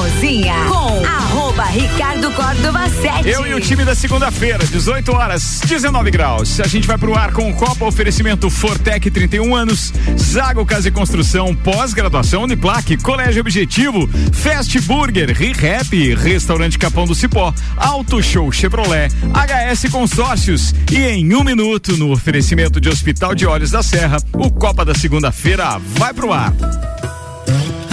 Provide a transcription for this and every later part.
Cozinha com arroba Ricardo Córdova 7. Eu e o time da segunda-feira, 18 horas, 19 graus. A gente vai pro ar com o Copa Oferecimento Fortec 31 anos, Zago Casa e Construção, pós-graduação Uniplaque, Colégio Objetivo, Fast Burger, ReHap, Restaurante Capão do Cipó, Auto Show Chevrolet, HS Consórcios e em um minuto no oferecimento de Hospital de Olhos da Serra, o Copa da segunda-feira vai pro ar.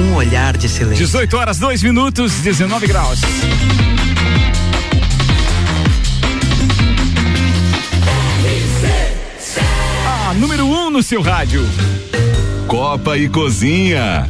Um olhar de silêncio. 18 horas, 2 minutos, 19 graus. A número 1 um no seu rádio. Copa e Cozinha.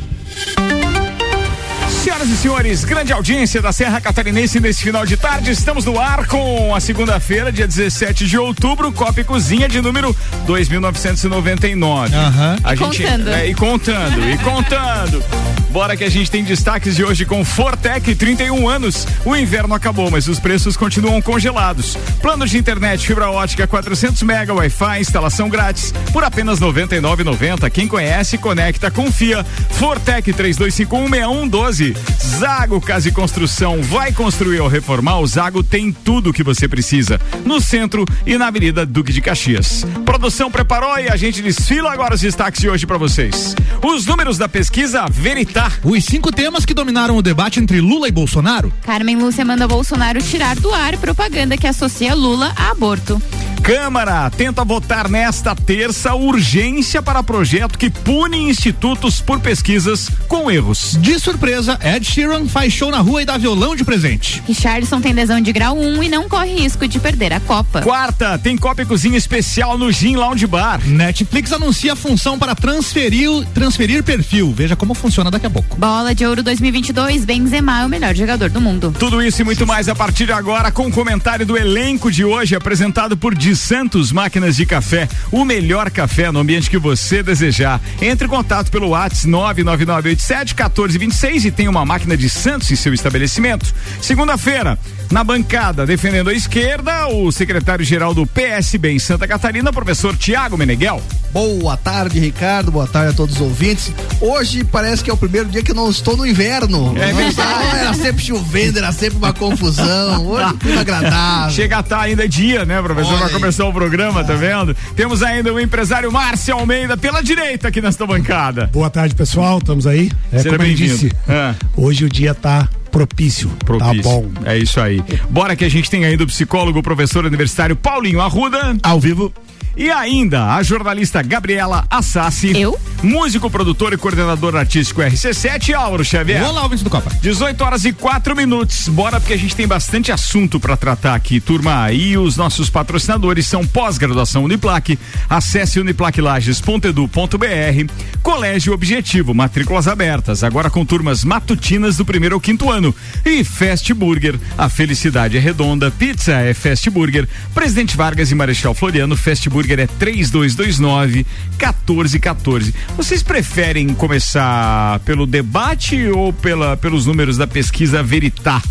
E senhores, grande audiência da Serra Catarinense nesse final de tarde. Estamos no ar com a segunda-feira, dia 17 de outubro, Copa e Cozinha de número 2999. Aham. A E gente contando. É, e contando, e contando. Bora que a gente tem destaques de hoje com Fortec, 31 anos. O inverno acabou, mas os preços continuam congelados. Planos de internet fibra ótica 400 mega, Wi-Fi, instalação grátis por apenas 99,90. Quem conhece, conecta, confia. Fortec 32516112. Zago Casa e Construção vai construir ou reformar. O Zago tem tudo o que você precisa no centro e na Avenida Duque de Caxias. Produção preparou e a gente desfila agora os destaques de hoje para vocês. Os números da pesquisa Veritar. Os cinco temas que dominaram o debate entre Lula e Bolsonaro. Carmen Lúcia manda Bolsonaro tirar do ar propaganda que associa Lula a aborto. Câmara tenta votar nesta terça urgência para projeto que pune institutos por pesquisas com erros. De surpresa, Ed Sheeran faz show na rua e dá violão de presente. Richardson tem lesão de grau 1 e não corre risco de perder a Copa. Quarta, tem Copa e Cozinha especial no Gin Lounge Bar. Netflix anuncia a função para transferir, transferir perfil. Veja como funciona daqui a pouco. Bola de Ouro 2022, Benzema é o melhor jogador do mundo. Tudo isso e muito mais a partir de agora com o comentário do elenco de hoje apresentado por Di Santos Máquinas de Café, o melhor café no ambiente que você desejar. Entre em contato pelo WhatsApp 99987 1426 e tem uma máquina de Santos em seu estabelecimento. Segunda-feira, na bancada, defendendo a esquerda, o secretário-geral do PSB em Santa Catarina, professor Tiago Meneghel. Boa tarde, Ricardo. Boa tarde a todos os ouvintes. Hoje parece que é o primeiro dia que eu não estou no inverno. É verdade. está- Era sempre chovendo, era sempre uma confusão. Hoje tudo agradável. Chega a estar ainda dia, né, professor? Vai começar o programa, tá vendo? Temos ainda o empresário Márcio Almeida pela direita aqui nesta bancada. Boa tarde, pessoal. Estamos aí. É, Seja como bem-vindo. disse, Ah. hoje o dia tá propício. Propício. Tá bom. É isso aí. Bora que a gente tem ainda o psicólogo, o professor universitário Paulinho Arruda. Ao vivo. E ainda a jornalista Gabriela Assassi. Eu? Músico, produtor e coordenador artístico RC7, Álvaro Xavier. Olá, ouvintes do Copa. 18 horas e 4 minutos. Bora porque a gente tem bastante assunto para tratar aqui, turma. E os nossos patrocinadores são pós-graduação Uniplaque. Acesse uniplaquilages.edu.br. Colégio Objetivo, matrículas abertas, agora com turmas matutinas do primeiro ao quinto ano. E Fast Burger, a felicidade é redonda. Pizza é Fast Burger. Presidente Vargas e Marechal Floriano, Fast Burger é 3229 1414. Vocês preferem começar pelo debate ou pela, pelos números da pesquisa Veritar?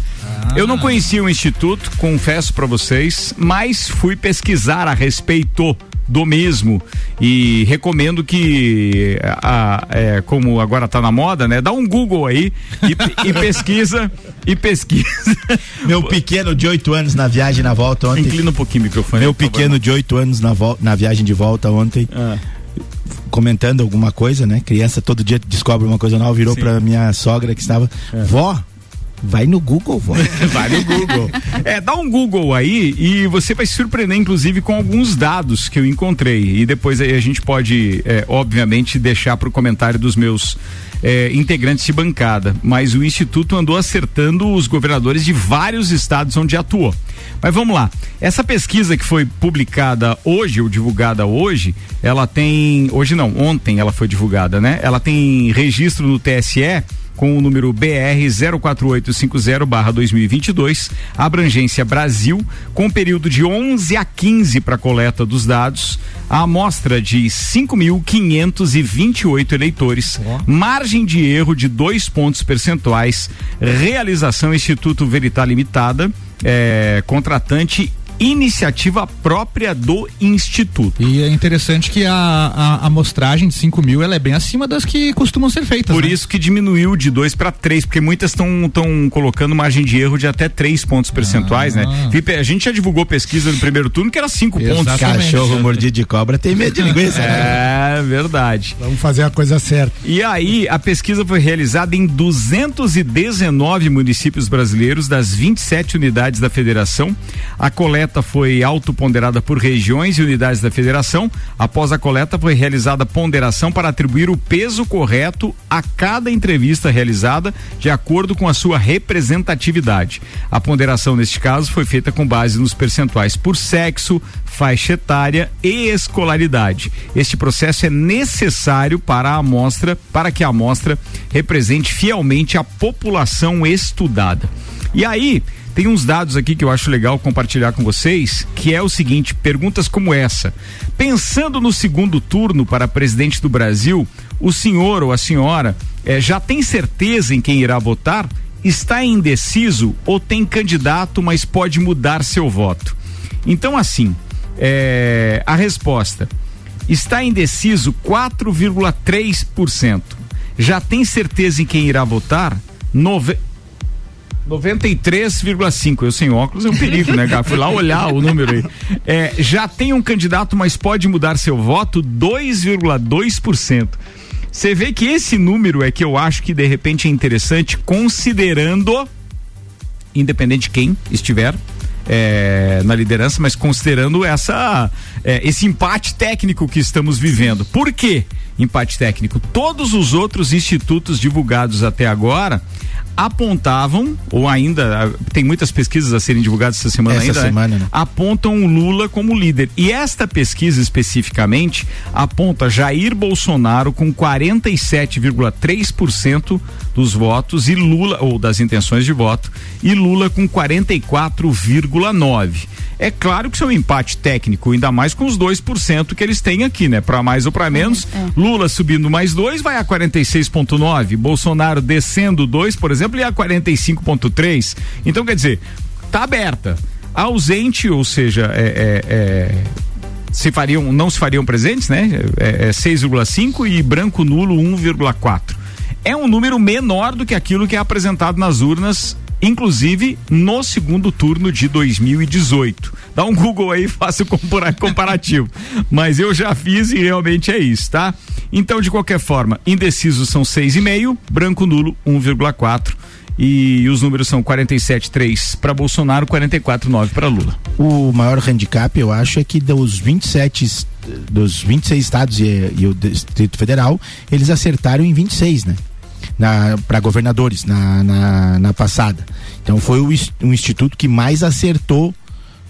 Eu não conhecia o instituto, confesso para vocês, mas fui pesquisar a respeito do mesmo e recomendo que a- é, como agora tá na moda, né? Dá um Google aí e, e pesquisa e pesquisa. Meu pequeno de 8 anos na viagem na volta ontem. Inclina um pouquinho o microfone. Meu pequeno de 8 anos na, vol- na viagem de volta ontem. Ah. Comentando alguma coisa, né? Criança todo dia descobre uma coisa nova, virou pra minha sogra que estava. Vó, Vai no Google, vó. vai no Google. É, dá um Google aí e você vai se surpreender, inclusive, com alguns dados que eu encontrei. E depois aí a gente pode, é, obviamente, deixar para o comentário dos meus é, integrantes de bancada. Mas o Instituto andou acertando os governadores de vários estados onde atuou. Mas vamos lá. Essa pesquisa que foi publicada hoje, ou divulgada hoje, ela tem. Hoje não, ontem ela foi divulgada, né? Ela tem registro no TSE com o número BR 04850/2022, abrangência Brasil, com período de 11 a 15 para coleta dos dados, a amostra de 5.528 eleitores, margem de erro de dois pontos percentuais, realização Instituto Veritar Limitada, é, contratante iniciativa própria do Instituto. E é interessante que a, a, a amostragem de 5 mil ela é bem acima das que costumam ser feitas. Por né? isso que diminuiu de 2 para 3, porque muitas estão colocando margem de erro de até 3 pontos percentuais, né? Ah. Felipe, a gente já divulgou pesquisa no primeiro turno que era 5 pontos. Cachorro mordido de cobra tem medo de linguiça. né? É verdade. Vamos fazer a coisa certa. E aí, a pesquisa foi realizada em 219 municípios brasileiros, das 27 unidades da federação. A coleta foi autoponderada por regiões e unidades da federação. Após a coleta, foi realizada ponderação para atribuir o peso correto a cada entrevista realizada, de acordo com a sua representatividade. A ponderação, neste caso, foi feita com base nos percentuais por sexo, faixa etária e escolaridade. Este processo é necessário para a amostra, para que a amostra represente fielmente a população estudada. E aí, tem uns dados aqui que eu acho legal compartilhar com vocês, que é o seguinte: perguntas como essa. Pensando no segundo turno para presidente do Brasil, o senhor ou a senhora eh, já tem certeza em quem irá votar? Está indeciso ou tem candidato, mas pode mudar seu voto? Então, assim, eh, a resposta: está indeciso 4,3%. Já tem certeza em quem irá votar? Nove... 93,5. Eu sem óculos é um perigo, né, cara? Fui lá olhar o número aí. É, já tem um candidato, mas pode mudar seu voto? 2,2%. Você vê que esse número é que eu acho que de repente é interessante, considerando, independente de quem estiver, é, na liderança, mas considerando essa é, esse empate técnico que estamos vivendo. Por quê? Empate técnico. Todos os outros institutos divulgados até agora apontavam, ou ainda, tem muitas pesquisas a serem divulgadas essa semana Essa ainda, né? semana, né? apontam o Lula como líder. E esta pesquisa especificamente aponta Jair Bolsonaro com 47,3% dos votos e Lula, ou das intenções de voto, e Lula com 44,9%. É claro que isso é um empate técnico, ainda mais com os 2% que eles têm aqui, né? Para mais ou para menos. Lula subindo mais 2 vai a 46,9. Bolsonaro descendo 2, por exemplo, e a 45,3. Então, quer dizer, tá aberta. Ausente, ou seja, é, é, é, se fariam, não se fariam presentes, né? É, é 6,5 e branco nulo 1,4. É um número menor do que aquilo que é apresentado nas urnas inclusive no segundo turno de 2018. Dá um Google aí, faça o compara- comparativo. Mas eu já fiz e realmente é isso, tá? Então, de qualquer forma, indecisos são 6,5, branco nulo 1,4 e os números são 47,3 para Bolsonaro, 44,9 para Lula. O maior handicap, eu acho, é que dos 27 est- dos 26 estados e, e o Distrito Federal, eles acertaram em 26, né? Para governadores na, na, na passada. Então foi o, o instituto que mais acertou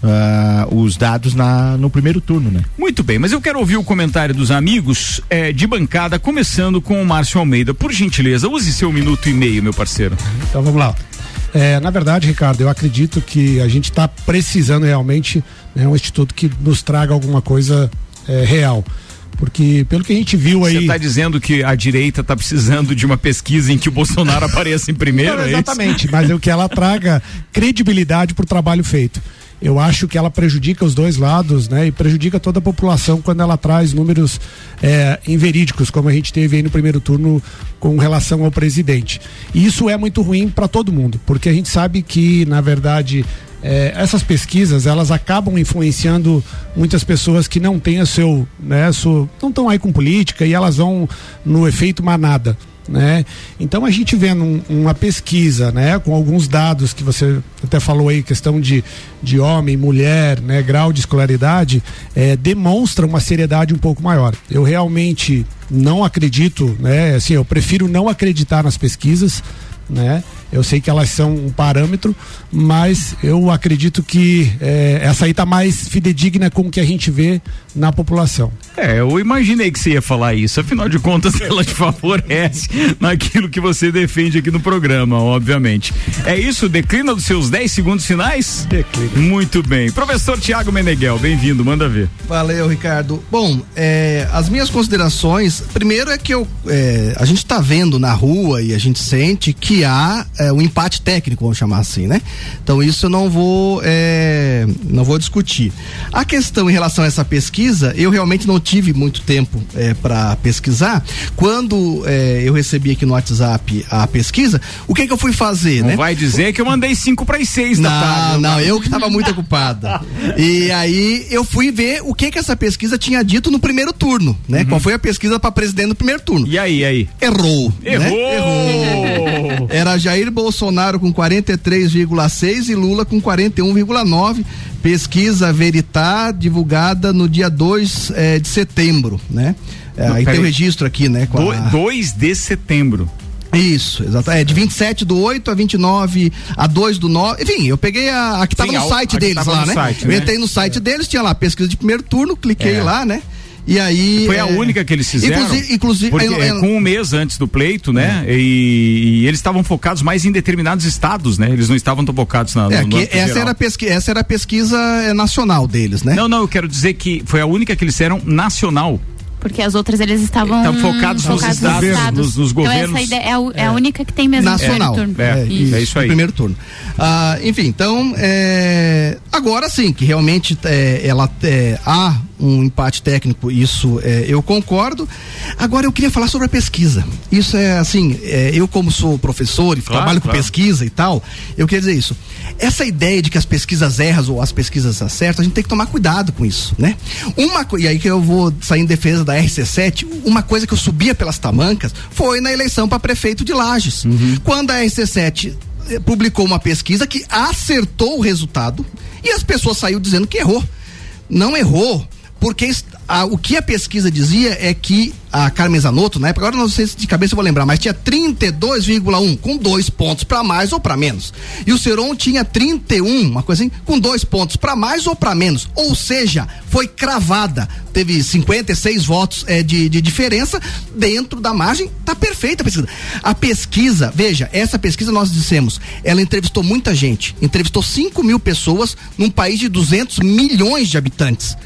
ah, os dados na, no primeiro turno, né? Muito bem, mas eu quero ouvir o comentário dos amigos eh, de bancada, começando com o Márcio Almeida. Por gentileza, use seu minuto e meio, meu parceiro. Então vamos lá. É, na verdade, Ricardo, eu acredito que a gente está precisando realmente né, um instituto que nos traga alguma coisa é, real. Porque pelo que a gente viu aí. Você está dizendo que a direita está precisando de uma pesquisa em que o Bolsonaro apareça em primeiro? Não, é exatamente, mas é o que ela traga credibilidade para o trabalho feito. Eu acho que ela prejudica os dois lados, né? E prejudica toda a população quando ela traz números é, inverídicos, como a gente teve aí no primeiro turno com relação ao presidente. E isso é muito ruim para todo mundo, porque a gente sabe que, na verdade, é, essas pesquisas elas acabam influenciando muitas pessoas que não têm o seu, né, seu, não estão aí com política e elas vão no efeito manada. né? Então a gente vendo um, uma pesquisa, né, com alguns dados que você até falou aí, questão de, de homem, mulher, né, grau de escolaridade, é, demonstra uma seriedade um pouco maior. Eu realmente não acredito, né, assim, eu prefiro não acreditar nas pesquisas, né? Eu sei que elas são um parâmetro, mas eu acredito que é, essa aí está mais fidedigna com o que a gente vê na população. É, eu imaginei que você ia falar isso. Afinal de contas, ela te favorece naquilo que você defende aqui no programa, obviamente. É isso? Declina dos seus 10 segundos finais? Declina. Muito bem. Professor Tiago Meneghel, bem-vindo, manda ver. Valeu, Ricardo. Bom, é, as minhas considerações, primeiro é que eu, é, a gente está vendo na rua e a gente sente que há é, um empate técnico, vamos chamar assim, né? Então isso eu não vou, é, não vou discutir. A questão em relação a essa pesquisa, eu realmente não tive muito tempo é, para pesquisar. Quando é, eu recebi aqui no WhatsApp a pesquisa, o que que eu fui fazer, não né? vai dizer que eu mandei 5 para as 6 da não, tarde. Não, eu que estava muito ocupada. E aí eu fui ver o que que essa pesquisa tinha dito no primeiro turno, né? Qual foi a pesquisa para presidente no primeiro turno? E aí, aí? Errou. né? Errou! Errou. Era Jair Bolsonaro com 43,6 e Lula com 41,9. Pesquisa Veritá divulgada no dia 2 eh, de setembro, né? É, Não, aí tem o registro aqui, né? com a- 2 de setembro. Isso, exato. É de 27 do 8 a 29 a 2 do 9. Enfim, eu peguei a, a que tava Sim, no site deles lá, né? site, eu né? entrei no site deles, tinha lá pesquisa de primeiro turno, cliquei É. lá, né? E aí. Foi a é, única que eles fizeram. Inclusive, inclusive porque eu- é, eu- com um mês antes do pleito, né? E, e eles estavam focados mais em determinados estados, né? Eles não estavam tão focados na. é, no, no essa, geral. era a pesqui, essa era a pesquisa é, nacional deles, né? Não, não, eu quero dizer que foi a única que eles fizeram nacional. Porque as outras eles estavam Estavam focados nos estados, nos- nos Então governos. essa ideia é, o- é a única que tem mesmo Nacional. primeiro turno. É, isso, é isso aí. no Primeiro turno. Ah, enfim, então, é, agora sim, que realmente é, ela é, há um empate técnico, isso é, eu concordo. Agora eu queria falar sobre a pesquisa. Isso é assim, é, eu como sou professor e Claro, trabalho com claro. pesquisa e tal, eu queria dizer isso. Essa ideia de que as pesquisas erram ou as pesquisas acertam, a gente tem que tomar cuidado com isso, né? Uma e aí que eu vou sair em defesa da RC7, uma coisa que eu subia pelas tamancas foi na eleição para prefeito de Lages. Quando a RC7 eh, publicou uma pesquisa que acertou o resultado e as pessoas saíram dizendo que errou. Não errou, porque a- o que a pesquisa dizia é que a Carmen Zanotto, na época, agora não sei se de cabeça eu vou lembrar, mas tinha 32,1 com dois pontos para mais ou para menos. E o Seron tinha 31, uma coisa assim, com dois pontos para mais ou para menos. Ou seja, foi cravada. Teve 56 votos eh, de, de diferença dentro da margem. Tá perfeita a pesquisa. A pesquisa, veja, essa pesquisa nós dissemos, ela entrevistou muita gente, entrevistou 5 mil pessoas num país de 200 milhões de habitantes.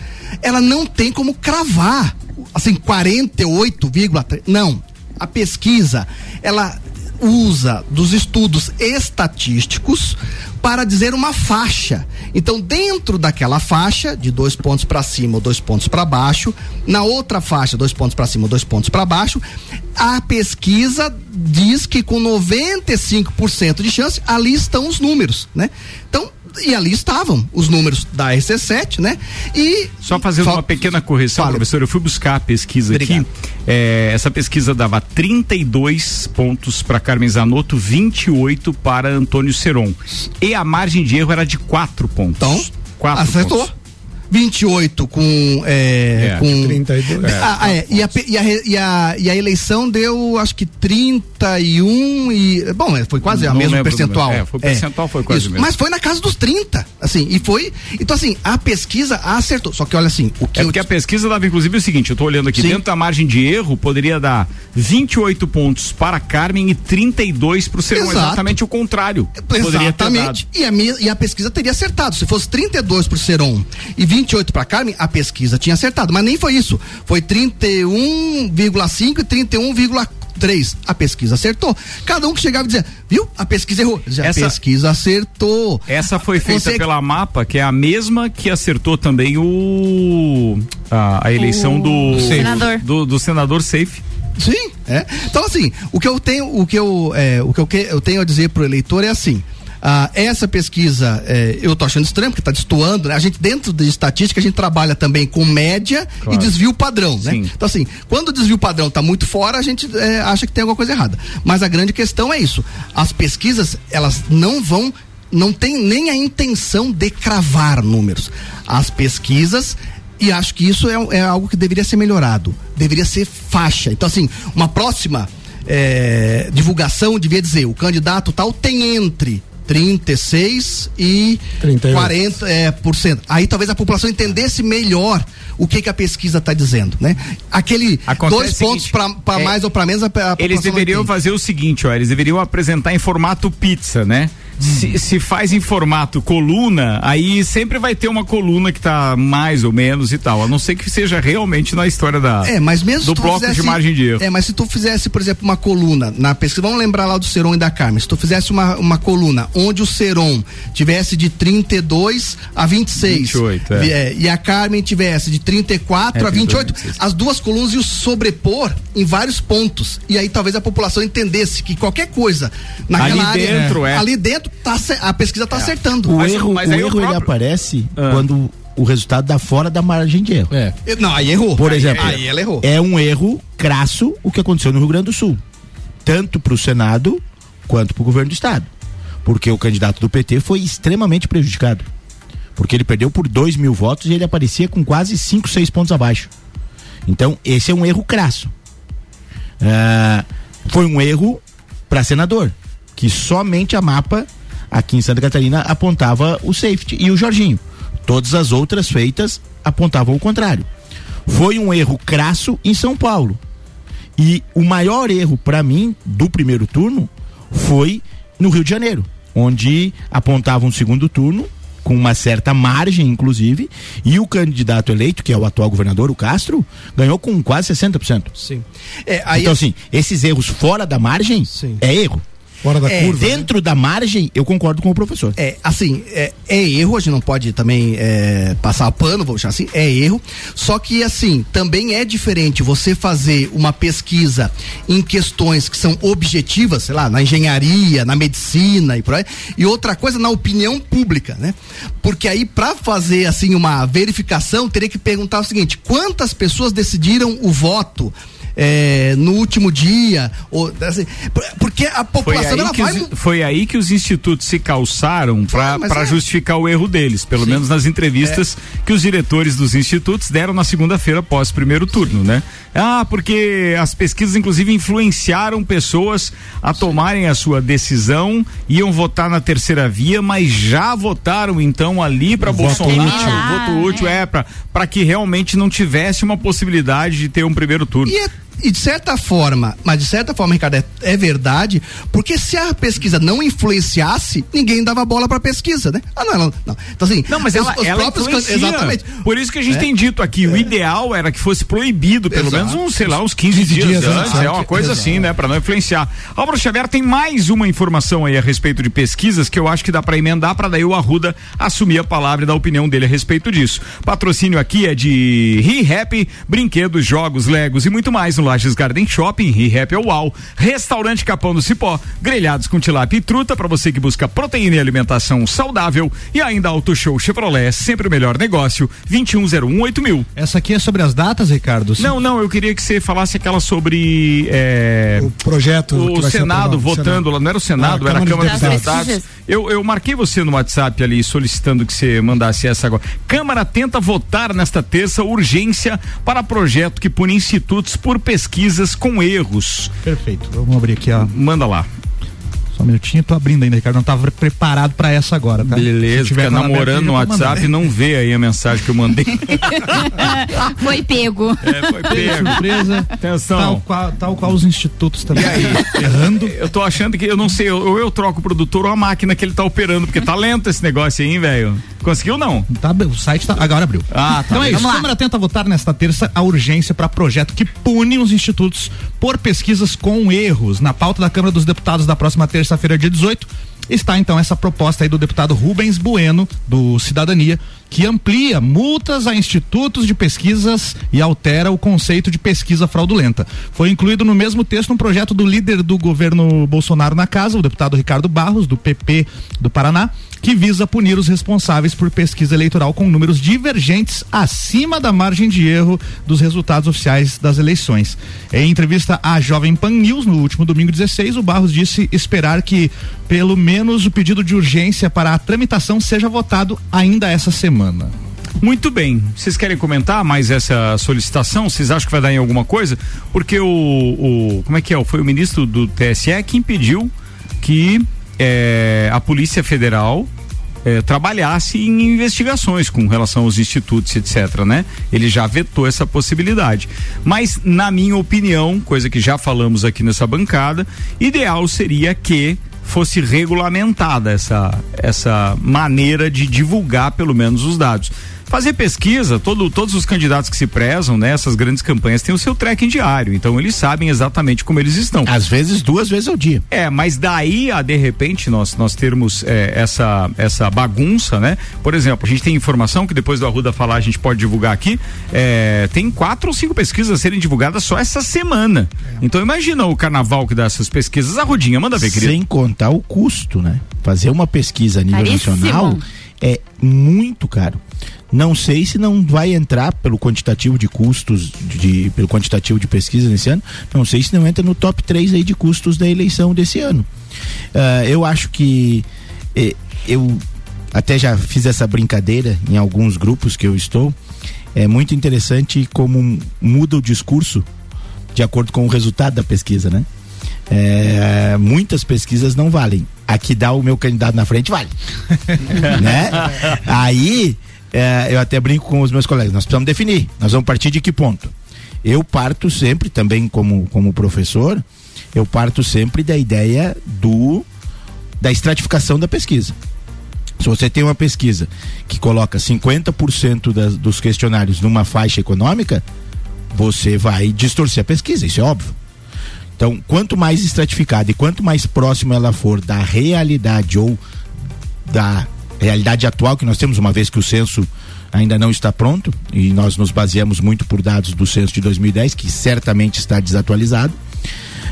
Ela não tem como cravar, assim, 48,3. Não. A pesquisa, ela usa dos estudos estatísticos para dizer uma faixa. Então, dentro daquela faixa, de dois pontos para cima ou dois pontos para baixo, na outra faixa, dois pontos para cima ou dois pontos para baixo, a pesquisa diz que com 95% de chance, ali estão os números, né? Então, e ali estavam os números da RC7, né? E Só fazendo uma pequena correção, Fala. professor, eu fui buscar a pesquisa Obrigado. aqui. É, essa pesquisa dava 32 pontos para Carmen Zanotto, 28 para Antônio Seron. E a margem de erro era de 4 pontos. Então, quatro acertou. pontos. 28 com. É, É, com 32. É, ah, ah, é, e, a, e, a, e, a, e a eleição deu, acho que 31 e. Bom, é, foi quase a mesma do percentual. É, foi- o percentual foi quase o mesmo. Mas foi na casa dos 30. Assim, e foi. Então, assim, a pesquisa acertou. Só que olha assim, o que É eu. porque a pesquisa dava inclusive o seguinte, eu tô olhando aqui, Sim. dentro da margem de erro poderia dar 28 pontos para Carmen e 32 para o Seron, Exato. exatamente o contrário. Poderia ter dado. Exatamente. E a, e a pesquisa teria acertado. Se fosse 32 pro Seron e 28 para Carmen, a pesquisa tinha acertado. Mas nem foi isso. Foi 31,5 e 31,3. A pesquisa acertou. Cada um que chegava e dizia, viu? A pesquisa errou. Dizia, Essa- A pesquisa acertou. Essa foi feita Você- pela Mapa, que é a mesma que acertou também o a, a eleição O do, senador. do do senador Safe. Sim, é. Então assim, o que eu tenho, o que eu, é, o que eu, que eu tenho a dizer pro eleitor é assim. Ah, essa pesquisa eh, eu tô achando estranho, porque está destoando, né? A gente, dentro de estatística, a gente trabalha também com média Claro. e desvio padrão, né? Sim. Então, assim, quando o desvio padrão está muito fora, a gente eh, acha que tem alguma coisa errada. Mas a grande questão é isso. As pesquisas, elas não vão, não tem nem a intenção de cravar números. As pesquisas. E acho que isso é, é algo que deveria ser melhorado. Deveria ser faixa. Então, assim, uma próxima eh, divulgação devia dizer: o candidato tal tem entre 36 e 38. 40 é, por cento. Aí talvez a população entendesse melhor o que, que a pesquisa está dizendo, né? Aquele Acontece dois pontos para é, mais ou para menos a, a população Eles deveriam fazer o seguinte, ó, eles deveriam apresentar em formato pizza, né? Se, se faz em formato coluna, aí sempre vai ter uma coluna que tá mais ou menos e tal, a não ser que seja realmente na história da É, mas mesmo do bloco fizesse, de margem de erro. É, mas se tu fizesse, por exemplo, uma coluna na pesquisa, vamos lembrar lá do Seron e da Carmen. Se tu fizesse uma, uma coluna onde o Seron tivesse de 32 a 26 28, é. é, e a Carmen tivesse de 34 É, a 28, 26. as duas colunas iam sobrepor em vários pontos. E aí talvez a população entendesse que qualquer coisa naquela Ali área, dentro, é. ali dentro tá, ace- a pesquisa tá acertando. O Mas- erro, mas o o erro ele próprio- aparece Ah. quando o resultado dá fora da margem de erro. É. Não, aí errou. Por Aí- exemplo, aí ela errou. é um erro crasso o que aconteceu no Rio Grande do Sul. Tanto para o Senado quanto para o governo do Estado. Porque o candidato do PT foi extremamente prejudicado. Porque ele perdeu por 2 mil votos e ele aparecia com quase 5, 6 pontos abaixo. Então, esse é um erro crasso. Ah, foi um erro para senador, que somente a mapa aqui em Santa Catarina apontava o safety e o Jorginho. Todas as outras feitas apontavam o contrário. Foi um erro crasso em São Paulo. E o maior erro para mim do primeiro turno foi no Rio de Janeiro, onde apontavam um segundo turno com uma certa margem, inclusive, e o candidato eleito, que é o atual governador, o Castro, ganhou com quase 60%. Sim. É, então, assim, esses erros fora da margem Sim. é erro. Fora da É, curva. né? Dentro da margem, eu concordo com o professor. É, assim, é, é erro, a gente não pode também é, passar pano, vou deixar assim, é erro. Só que, assim, também é diferente você fazer uma pesquisa em questões que são objetivas, sei lá, na engenharia, na medicina e por aí, e outra coisa na opinião pública, né? Porque aí, pra fazer, assim, uma verificação, teria que perguntar o seguinte: quantas pessoas decidiram o voto? É, no último dia, ou, assim, por- porque a Foi população aí, ela vai. os, foi aí que os institutos se calçaram para é. justificar o erro deles, pelo menos nas entrevistas que os diretores dos institutos deram na segunda-feira após o primeiro turno, né? Ah, porque as pesquisas inclusive influenciaram pessoas a tomarem a sua decisão, iam votar na terceira via, mas já votaram então ali para Voto Bolsonaro, útil. voto útil é para que realmente não tivesse uma possibilidade de ter um primeiro turno. E, é- e de certa forma, mas de certa forma, Ricardo, é, é verdade, porque se a pesquisa não influenciasse, ninguém dava bola pra pesquisa, né? Ah, não, ela- não. Então, assim, Não, mas os- ela, os ela próprios. Exatamente. Por isso que a gente É. tem dito aqui, o ideal era que fosse proibido, pelo Exato. menos uns, sei lá, uns 15, 15 dias, dias antes, antes, é uma coisa exato. assim, né, Pra não influenciar. Álvaro Xavier tem mais uma informação aí a respeito de pesquisas que eu acho que dá pra emendar pra daí o Arruda assumir a palavra e dar a opinião dele a respeito disso. Patrocínio aqui é de ReHap, brinquedos, jogos, legos e muito mais no Lages Garden Shopping, ReHap é uau. Restaurante Capão do Cipó, grelhados com tilápia e truta pra você que busca proteína e alimentação saudável e ainda Auto Show Chevrolet, sempre o melhor negócio, 2101 mil. Essa aqui é sobre as datas, Ricardo? Não, não, eu queria que você falasse aquela sobre é, O projeto o Senado votando Senado. lá, não era o Senado, Ah, era a Câmara Câmara de dos Deputados. Deputados. Eu, eu marquei você no WhatsApp ali solicitando que você mandasse essa agora. Câmara tenta votar nesta terça urgência para projeto que pune institutos por pesquisas com erros. Perfeito. Vamos abrir aqui, ó. Manda lá. Só um minutinho, tô abrindo ainda, Ricardo. Não tava preparado pra essa agora, tá? Se Beleza, tiver fica com ela namorando no. WhatsApp e não vê aí a mensagem que eu mandei. Foi pego. É, foi pego. Surpresa. Atenção. Tal qual, tal qual os institutos também. E aí? Errando. Eu tô achando que, eu não sei, ou eu troco o produtor ou a máquina que ele tá operando, porque tá lento esse negócio aí, hein, velho? Conseguiu não? Tá, o site tá, agora abriu. Ah, tá. Então é isso. Vamos lá. Câmara tenta votar nesta terça a urgência para projeto que pune os institutos por pesquisas com erros. Na pauta da Câmara dos Deputados da próxima terça-feira, dia 18, está então essa proposta aí do deputado Rubens Bueno, do Cidadania, que amplia multas a institutos de pesquisas e altera o conceito de pesquisa fraudulenta. Foi incluído no mesmo texto um projeto do líder do governo Bolsonaro na casa, o deputado Ricardo Barros, do PP do Paraná, que visa punir os responsáveis por pesquisa eleitoral com números divergentes acima da margem de erro dos resultados oficiais das eleições. Em entrevista à Jovem Pan News no último domingo 16, o Barros disse esperar que pelo menos o pedido de urgência para a tramitação seja votado ainda essa semana. Muito bem. Vocês querem comentar mais essa solicitação? Vocês acham que vai dar em alguma coisa? Porque o, o como é que é? Foi o ministro do TSE que impediu que é, a Polícia Federal é, trabalhasse em investigações com relação aos institutos, etc. Né? Ele já vetou essa possibilidade. Mas, na minha opinião, coisa que já falamos aqui nessa bancada, ideal seria que fosse regulamentada essa, essa maneira de divulgar pelo menos os dados fazer pesquisa, todo, todos os candidatos que se prezam nessas né, grandes campanhas têm o seu tracking diário, então eles sabem exatamente como eles estão. Às vezes duas vezes ao dia. É, mas daí a de repente nós nós termos é, essa essa bagunça, né? Por exemplo, a gente tem informação que depois do Arruda falar a gente pode divulgar aqui, é, tem quatro ou cinco pesquisas a serem divulgadas só essa semana. É. Então imagina o carnaval que dá essas pesquisas, a Rudinha, manda ver, querido. Sem contar o custo, né? Fazer uma pesquisa a nível Caríssimo. nacional é muito caro. Não sei se não vai entrar pelo quantitativo de custos, de, pelo quantitativo de pesquisa nesse ano, não sei se não entra no top 3 aí de custos da eleição desse ano. Uh, eu acho que eh, eu até já fiz essa brincadeira em alguns grupos que eu estou. É muito interessante como muda o discurso de acordo com o resultado da pesquisa, né? É, muitas pesquisas não valem. Aqui dá o meu candidato na frente, vale. né? Aí é, eu até brinco com os meus colegas, nós precisamos definir, nós vamos partir de que ponto? Eu parto sempre, também como, como professor, eu parto sempre da ideia do da estratificação da pesquisa. Se você tem uma pesquisa que coloca 50% das, dos questionários numa faixa econômica, você vai distorcer a pesquisa, isso é óbvio. Então, quanto mais estratificada e quanto mais próximo ela for da realidade ou da realidade atual que nós temos, uma vez que o censo ainda não está pronto e nós nos baseamos muito por dados do censo de 2010, que certamente está desatualizado,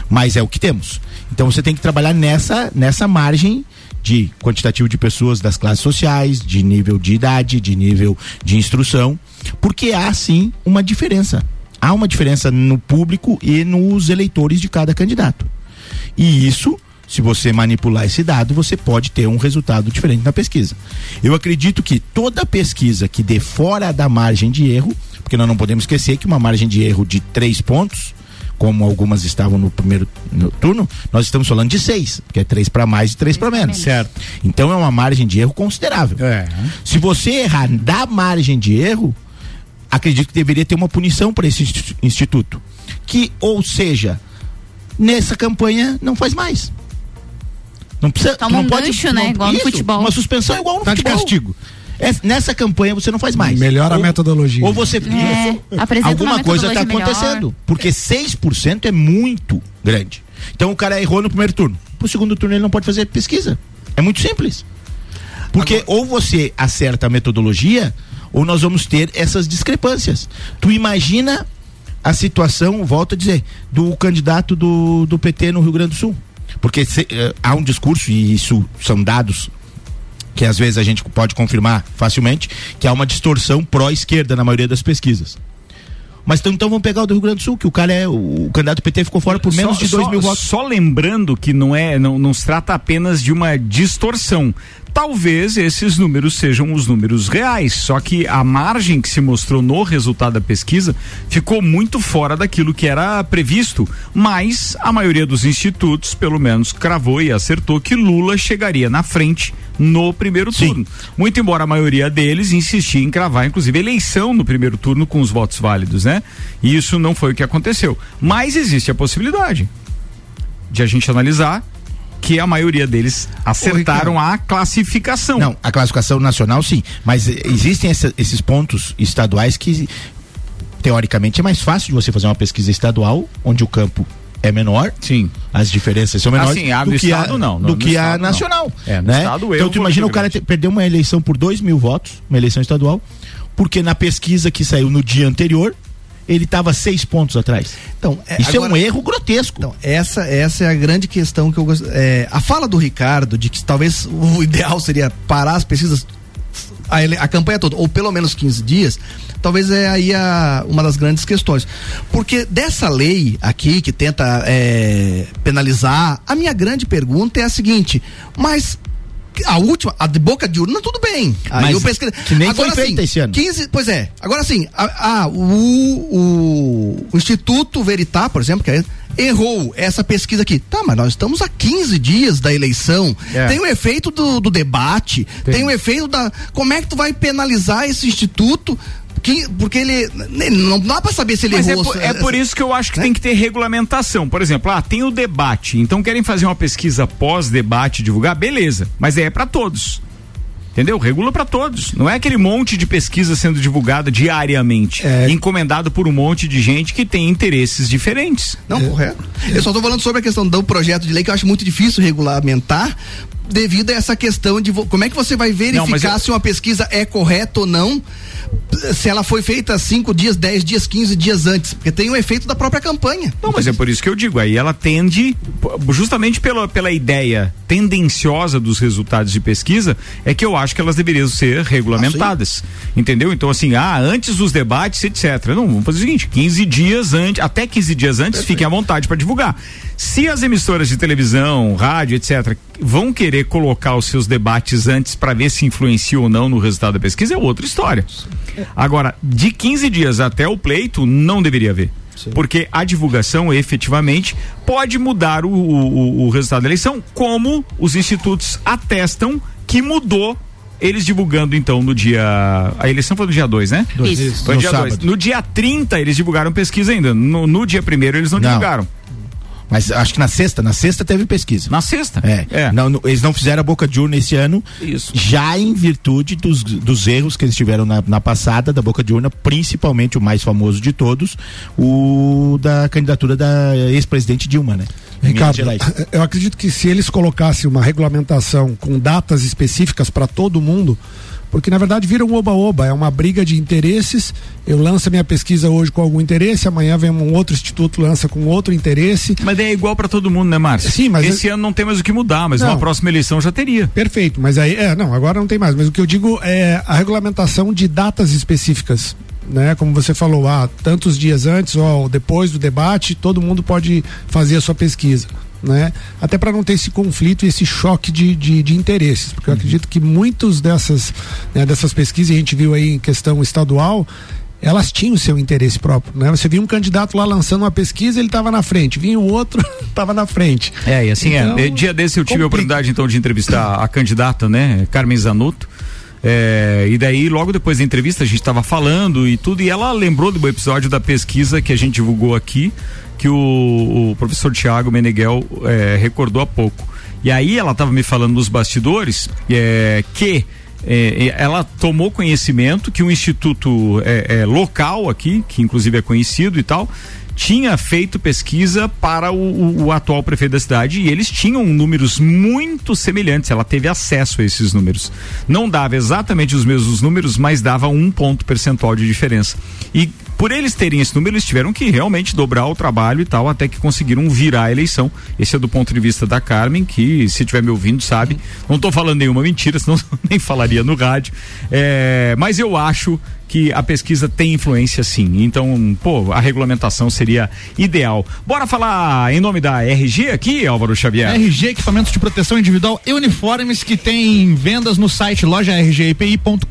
mas é o que temos. Então você tem que trabalhar nessa, nessa margem de quantitativo de pessoas das classes sociais, de nível de idade, de nível de instrução, porque há sim uma diferença. Há uma diferença no público e nos eleitores de cada candidato. E isso se você manipular esse dado, você pode ter um resultado diferente na pesquisa. Eu acredito que toda pesquisa que dê fora da margem de erro, porque nós não podemos esquecer que uma margem de erro de três pontos, como algumas estavam no primeiro no turno, nós estamos falando de seis, que é três para mais e três para menos. Certo. Então é uma margem de erro considerável. É. Se você errar da margem de erro, acredito que deveria ter uma punição para esse instituto. Que, ou seja, nessa campanha não faz mais. Não precisa. Toma não um pode, gancho, né? Não, igual isso, no futebol. Uma suspensão igual no tá futebol. de castigo. É, nessa campanha você não faz mais. Melhora ou, a metodologia. Ou você. É, apresenta alguma uma coisa está acontecendo. melhor. Porque 6% é muito grande. Então o cara errou no primeiro turno. Pro segundo turno ele não pode fazer pesquisa. É muito simples. Porque Agora... ou você acerta a metodologia, ou nós vamos ter essas discrepâncias. Tu imagina a situação, volto a dizer, do candidato do, do PT no Rio Grande do Sul. Porque se, uh, há um discurso, e isso são dados que às vezes a gente pode confirmar facilmente, que há uma distorção pró-esquerda na maioria das pesquisas. Mas então, então vamos pegar o do Rio Grande do Sul, que o cara é. O, candidato PT ficou fora por menos só, de 2 só, mil votos. Só lembrando que não é, não, não se trata apenas de uma distorção talvez esses números sejam os números reais, só que a margem que se mostrou no resultado da pesquisa ficou muito fora daquilo que era previsto, mas a maioria dos institutos, pelo menos, cravou e acertou que Lula chegaria na frente no primeiro Sim. turno. Muito embora a maioria deles insistia em cravar, inclusive, eleição no primeiro turno com os votos válidos, né? E isso não foi o que aconteceu. Mas existe a possibilidade de a gente analisar que a maioria deles acertaram a classificação. Não, a classificação nacional sim, mas existem essa, esses pontos estaduais que teoricamente é mais fácil de você fazer uma pesquisa estadual onde o campo é menor. Sim. As diferenças são menores Assim, a do do que estado a, não, do no que a estado não. nacional. É, né? estado eu então tu imagina o cara perder uma eleição por dois mil votos, uma eleição estadual, porque na pesquisa que saiu no dia anterior, ele estava seis pontos atrás. Então, é, Isso agora- é um erro grotesco. Então, essa, essa é a grande questão que eu gosto. É, a fala do Ricardo de que talvez o ideal seria parar as pesquisas a, a campanha toda, ou pelo menos 15 dias, talvez é aí a, uma das grandes questões. Porque dessa lei aqui, que tenta é, penalizar, a minha grande pergunta é a seguinte: mas. A última, a de boca de urna, tudo bem. Mas eu pesquisei. que nem foi Agora, feita assim, esse ano. 15, pois é. Agora assim, a, a- o, o, Instituto Veritá, por exemplo, que é, errou essa pesquisa aqui. Tá, mas nós estamos a 15 dias da eleição. É. Tem o efeito do, do debate, tem. o efeito da. Como é que tu vai penalizar esse instituto? Que, porque ele. Não dá pra saber se ele Mas é errou. por, é por isso que eu acho que né? tem que ter regulamentação. Por exemplo, ah, tem o debate, então querem fazer uma pesquisa pós-debate, divulgar, beleza. Mas é pra todos. Entendeu? Regula pra todos. Não é aquele monte de pesquisa sendo divulgada diariamente, É. encomendado por um monte de gente que tem interesses diferentes. Não, correto. Eu só tô falando sobre a questão do projeto de lei que eu acho muito difícil regulamentar devido a essa questão de como é que você vai verificar Não, mas eu- se uma pesquisa é correta ou não, se ela foi feita cinco dias, 10 dias, 15 dias antes, porque tem o efeito da própria campanha. Não, mas é por isso que eu digo, aí ela tende, justamente pela, pela ideia tendenciosa dos resultados de pesquisa, é que eu acho que elas deveriam ser regulamentadas. entendeu? Então, assim, ah, antes dos debates, etc. Não, vamos fazer o seguinte: 15 dias antes, até 15 dias antes, fiquem à vontade para divulgar. Se as emissoras de televisão, rádio, etc., vão querer colocar os seus debates antes para ver se influencia ou não no resultado da pesquisa, é outra história. Agora, de 15 dias até o pleito, não deveria haver. Porque a divulgação efetivamente pode mudar o, o- o resultado da eleição, como os institutos atestam que mudou. Eles divulgando então no dia. A eleição foi no dia 2, né? Isso. Foi No dia 2. sábado. No dia 30 eles divulgaram pesquisa ainda. No, no dia primeiro eles não, Não. divulgaram. Mas acho que na sexta, na sexta teve pesquisa. Na sexta? É. É. Não, não, eles não fizeram a boca de urna esse ano. Isso. Já em virtude dos, dos erros que eles tiveram na, na passada da boca de urna, principalmente o mais famoso de todos, o da candidatura da ex-presidente Dilma, né? Ricardo, eu acredito que se eles colocassem uma regulamentação com datas específicas para todo mundo, porque na verdade vira um oba-oba, é uma briga de interesses. Eu lanço a minha pesquisa hoje com algum interesse, amanhã vem um outro instituto lança com outro interesse. Mas é igual para todo mundo, né, Márcio? Sim, mas Esse ano não tem mais o que mudar, mas Não. uma próxima eleição já teria. Perfeito, mas aí, é, não, agora não tem mais. Mas o que eu digo é a regulamentação de datas específicas. Né, como você falou, ah, tantos dias antes ou depois do debate, todo mundo pode fazer a sua pesquisa. Né? Até para não ter esse conflito e esse choque de, de, de interesses. Porque eu acredito que muitos dessas, né, dessas pesquisas, a gente viu aí em questão estadual, elas tinham o seu interesse próprio. Né? Você via um candidato lá lançando uma pesquisa, ele estava na frente, vinha o outro, estava na frente. É, e assim Então, é. Dia desse eu tive a complica. oportunidade então de entrevistar a candidata, né, Carmen Zanotto. É, e daí, logo depois da entrevista, a gente estava falando e tudo, e ela lembrou do episódio da pesquisa que a gente divulgou aqui, que o, o professor Tiago Meneghel é, recordou há pouco. E aí ela estava me falando nos bastidores é, que é, ela tomou conhecimento que um instituto local aqui, que inclusive é conhecido e tal, tinha feito pesquisa para o, o- o atual prefeito da cidade e eles tinham números muito semelhantes. Ela teve acesso a esses números. Não dava exatamente os mesmos números, mas dava um ponto percentual de diferença. E por eles terem esse número, eles tiveram que realmente dobrar o trabalho e tal, até que conseguiram virar a eleição. Esse é do ponto de vista da Carmen, que se estiver me ouvindo, sabe. Não estou falando nenhuma mentira, senão nem falaria no rádio. É, mas eu acho que a pesquisa tem influência sim. Então, pô, a regulamentação seria ideal. Bora falar em nome da RG aqui, Álvaro Xavier? RG Equipamentos de Proteção Individual e Uniformes que tem vendas no site lojargipi.com.br,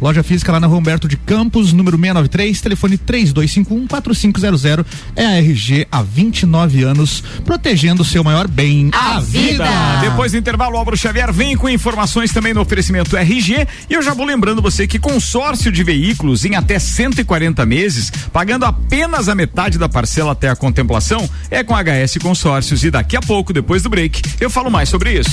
loja física lá na Rua Humberto de Campos, número 693, telefone 3251-4500. É a RG há 29 anos, protegendo o seu maior bem, a, vida. Depois do intervalo, Álvaro Xavier vem com informações também no oferecimento RG. E eu já vou lembrando você que consórcio de veículos em até 140 meses, pagando apenas a metade da parcela até a contemplação, é com HS Consórcios. E daqui a pouco, depois do break, eu falo mais sobre isso.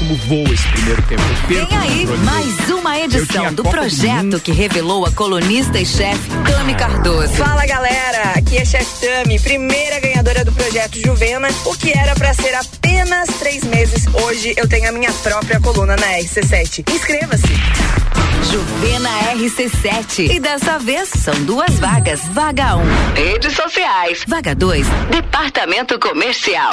Como voa esse primeiro tempo. Vem aí mais uma edição do Copa do projeto Mundo. que revelou a colunista e chefe Tami Cardoso. Fala galera, aqui é Chef Tami, primeira ganhadora do projeto Juvena, o que era pra ser apenas três meses. Hoje eu tenho a minha própria coluna na RC7. Inscreva-se. Juvena RC7. E dessa vez são duas vagas. Vaga 1, um, redes sociais. Vaga 2, departamento comercial.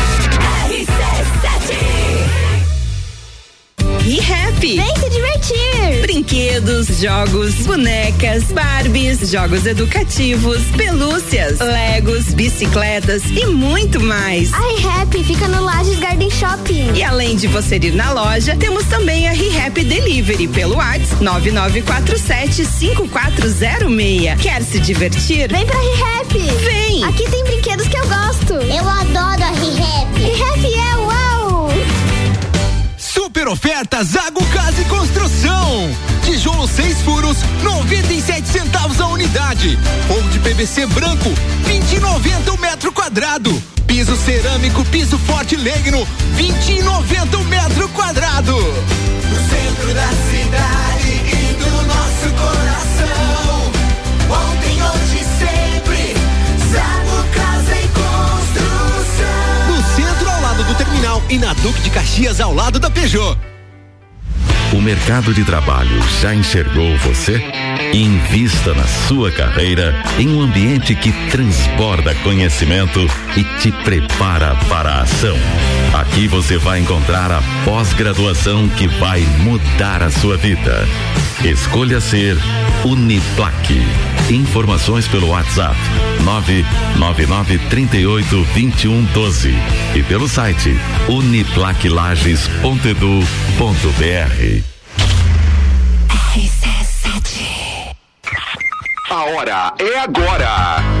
ReHap. Vem se divertir. Brinquedos, jogos, bonecas, Barbies, jogos educativos, pelúcias, Legos, bicicletas e muito mais. A ReHap fica no Lages Garden Shopping. E além de você ir na loja, temos também a ReHap Delivery pelo WhatsApp 99475406. Quer se divertir? Vem pra ReHap. Vem. Aqui tem brinquedos que eu gosto. Eu adoro a ReHap. Super oferta Zago Casa e Construção. Tijolo seis furos, 97 centavos a unidade. Forro de PVC branco, 20,90 o metro quadrado. Piso cerâmico, piso forte Legno, 20,90 o metro quadrado. No centro da cidade e do nosso coração. E na Duque de Caxias, ao lado da Peugeot. O mercado de trabalho já enxergou você? Invista na sua carreira em um ambiente que transborda conhecimento e te prepara para a ação. Aqui você vai encontrar a pós-graduação que vai mudar a sua vida. Escolha ser Uniplaque. Informações pelo WhatsApp 999 38 21 12 e pelo site uniplaquilages.edu.br. A hora é agora.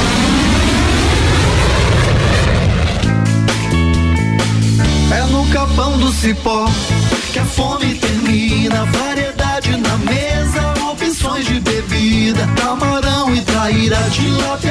Capão do cipó que a fome termina. Variedade na mesa, opções de bebida. Camarão e traíra, tilápia, a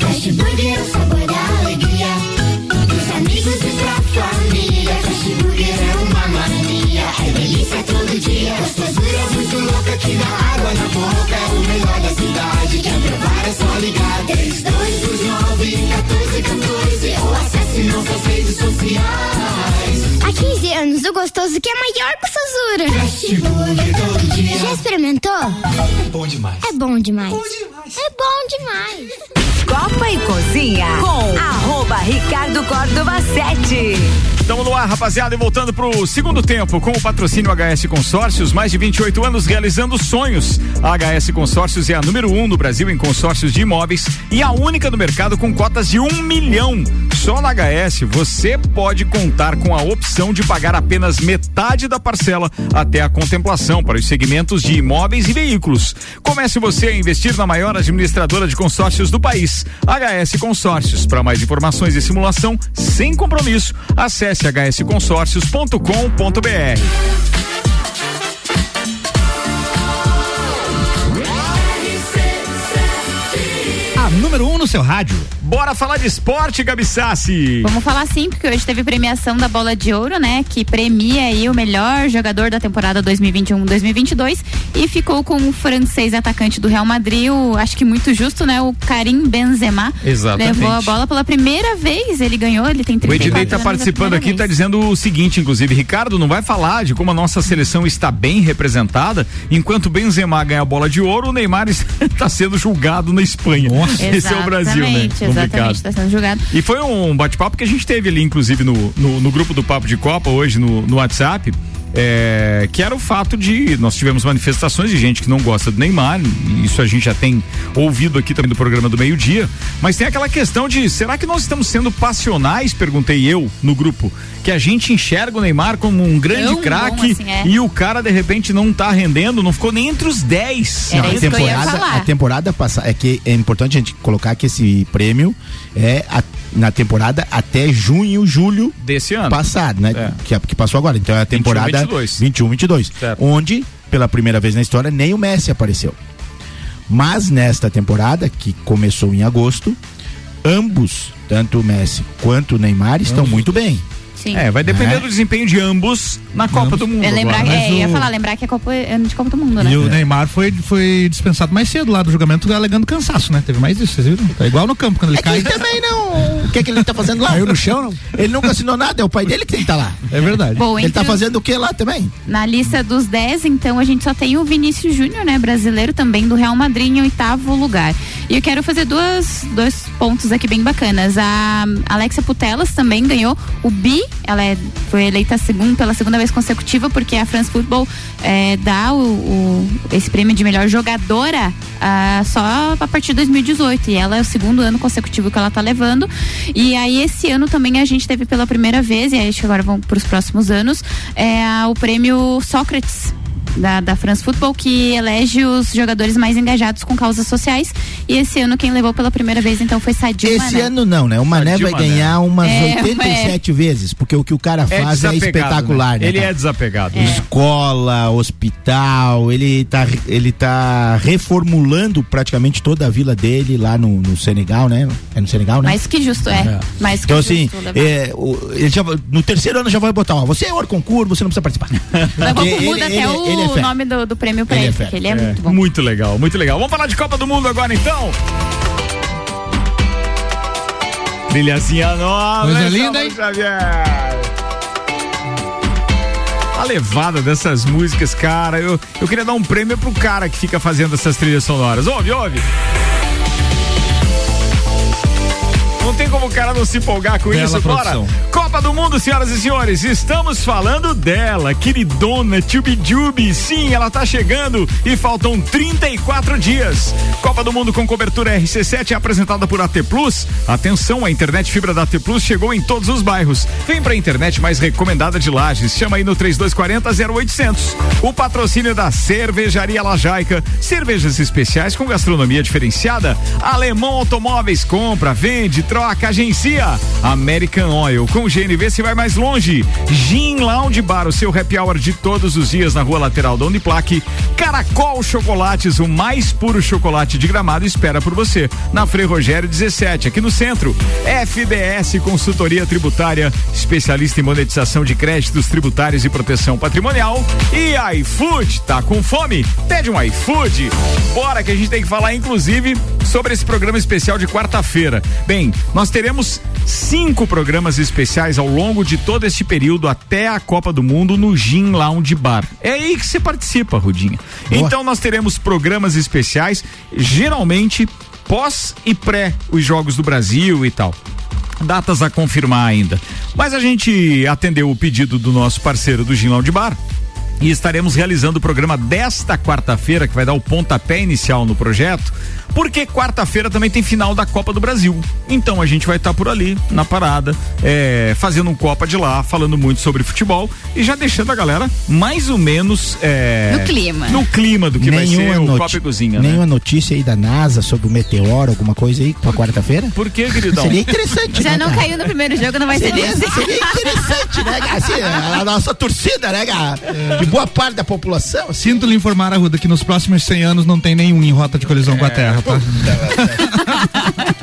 Fast é o sabor da alegria. Dos amigos e pra família. Fast Burger é uma mania. É delícia todo dia. Gostosura muito louca que dá água na boca. É o melhor da cidade. Quer provar é só ligar. 3229 1414 ou acesse nossas redes sociais. 15 anos, o gostoso que é maior que o Sazura. Já experimentou? É bom demais. É bom demais. É bom demais. Copa e Cozinha com arroba Ricardo Córdova 7. Estamos no ar, rapaziada, e voltando pro segundo tempo com o patrocínio HS Consórcios, mais de 28 anos realizando sonhos. A HS Consórcios é a número um no Brasil em consórcios de imóveis e a única no mercado com cotas de um milhão. Só na HS você pode contar com a opção de pagar apenas metade da parcela até a contemplação para os segmentos de imóveis e veículos. Comece você a investir na maior administradora de consórcios do país, HS Consórcios. Para mais informações e simulação sem compromisso, acesse hsconsórcios.com.br. Número 1 um no seu rádio. Bora falar de esporte, Gabi Sassi. Vamos falar sim, porque hoje teve premiação da Bola de Ouro, né? Que premia aí o melhor jogador da temporada 2021-2022 e ficou com o francês atacante do Real Madrid, o, acho que muito justo, né? O Karim Benzema. Exatamente. Levou a bola pela primeira vez, ele ganhou, ele tem O 34 Ednei está é participando aqui, vez. está dizendo o seguinte, inclusive, Ricardo não vai falar de como a nossa seleção está bem representada, enquanto o Benzema ganha a bola de ouro, o Neymar está sendo julgado na Espanha. Esse é o Brasil, né? Exatamente, Exatamente, Complicado. está sendo julgado. E foi um bate-papo que a gente teve ali, inclusive, no, no, no grupo do Papo de Copa, hoje no, no WhatsApp. É, que era o fato de nós tivemos manifestações de gente que não gosta do Neymar, e isso a gente já tem ouvido aqui também do programa do meio-dia, mas tem aquela questão de será que nós estamos sendo passionais? Perguntei eu no grupo, que a gente enxerga o Neymar como um grande craque assim, é. e o cara de repente não tá rendendo, não ficou nem entre os 10. Não, a temporada, a temporada passada é que é importante a gente colocar que esse prêmio é a- na temporada até junho, julho desse ano passado, né? É. Que, que passou agora. Então é a temporada 22. 21, 22, onde pela primeira vez na história nem o Messi apareceu. Mas nesta temporada que começou em agosto, ambos, tanto o Messi quanto o Neymar, estão muito bem. Sim. É, vai depender É. do desempenho de ambos na Copa do Mundo. É lembrar, agora, é, ia falar, lembrar que é Copa, ano de Copa do Mundo, né? E o Neymar foi, foi dispensado mais cedo lá do julgamento, alegando cansaço, né? Teve mais isso, vocês viram? Tá igual no campo, quando ele cai. Ele também não. O que é que ele tá fazendo lá? Caiu no chão, não? Ele nunca assinou nada, é o pai dele que tem que estar lá. É verdade. Bom, ele tá os- fazendo o que lá também? Na lista dos 10, então, a gente só tem o Vinícius Júnior, né? Brasileiro também do Real Madrid em oitavo lugar. E eu quero fazer duas, dois pontos aqui bem bacanas. A Alexia Putelas também ganhou o BI, ela é, foi eleita segundo, pela segunda vez consecutiva, porque a France Football é, dá o, o- esse prêmio de melhor jogadora ah, só a partir de 2018. E ela é o segundo ano consecutivo que ela tá levando. E aí, esse ano também a gente teve pela primeira vez, e aí agora vão para os próximos anos, é, o prêmio Sócrates. Da, da France Football, que elege os jogadores mais engajados com causas sociais. E esse ano quem levou pela primeira vez, então, foi Sadio Esse Mané. ano não, né? O Mané Sadio vai Mané. ganhar umas É, 87 vezes, porque o que o cara É faz é, desapegado, espetacular, né? né? Ele cara? é desapegado. Escola, hospital, ele tá, ele tá reformulando praticamente toda a vila dele lá no, no Senegal, né? É no Senegal, né? Mais que justo, é. Mais que Então, assim, é, o- ele já, no terceiro ano já vai botar, ó, você é hora concurso, você não precisa participar. Ele- ele- até ele- ele é o nome do, do prêmio pra Ele é porque ele é, muito bom. Muito legal, muito legal. Vamos falar de Copa do Mundo agora então? Trilhazinha nova. Coisa hein, linda, Saulo Xavier? A levada dessas músicas, cara, eu, eu queria dar um prêmio pro cara que fica fazendo essas trilhas sonoras. Ouve, ouve. Não tem como o cara não se empolgar com Bela isso, bora. produção. Copa do Mundo, senhoras e senhores, estamos falando dela, queridona Jubi Sim, ela tá chegando e faltam 34 dias. Copa do Mundo com cobertura RC7 é apresentada por AT Plus. Atenção, a internet fibra da AT Plus chegou em todos os bairros. Vem pra internet mais recomendada de Lages. Chama aí no 3240 0800. O patrocínio da Cervejaria Lajaica. Cervejas especiais com gastronomia diferenciada. Alemão Automóveis compra, vende, troca, agencia. American Oil com GNV se vai mais longe. Gin Lounge Bar, o seu happy hour de todos os dias na rua lateral da Uniplaque. Caracol Chocolates, o mais puro chocolate de gramado espera por você. Na Frei Rogério 17, aqui no centro. FDS Consultoria Tributária, especialista em monetização de créditos tributários e proteção patrimonial. E iFood, tá com fome? Pede um iFood. Bora que a gente tem que falar, inclusive, sobre esse programa especial de quarta-feira. Bem, nós teremos cinco programas especiais ao longo de todo este período até a Copa do Mundo no Gin Lounge Bar. É aí que você participa, Rudinha. Então nós teremos programas especiais, geralmente pós e pré os Jogos do Brasil e tal datas a confirmar ainda. Mas a gente atendeu o pedido do nosso parceiro do Gin Lounge Bar e estaremos realizando o programa desta quarta-feira, que vai dar o pontapé inicial no projeto, porque quarta-feira também tem final da Copa do Brasil. Então a gente vai estar por ali, na parada, é, fazendo um Copa de lá, falando muito sobre futebol e já deixando a galera mais ou menos é, No clima. No clima do que vai ser o Copa e Cozinha, né? Nenhuma notícia aí da NASA sobre o meteoro, alguma coisa aí pra quarta-feira? Por que, queridão? Seria interessante, Já né, não cara? caiu no primeiro jogo, não vai ser Seria, nesse. seria interessante, né, cara? Assim, a nossa torcida, né, cara? De boa parte da população. assim. Sinto lhe informar, Arruda, que nos próximos 100 anos não tem nenhum em rota de colisão com a Terra, tá?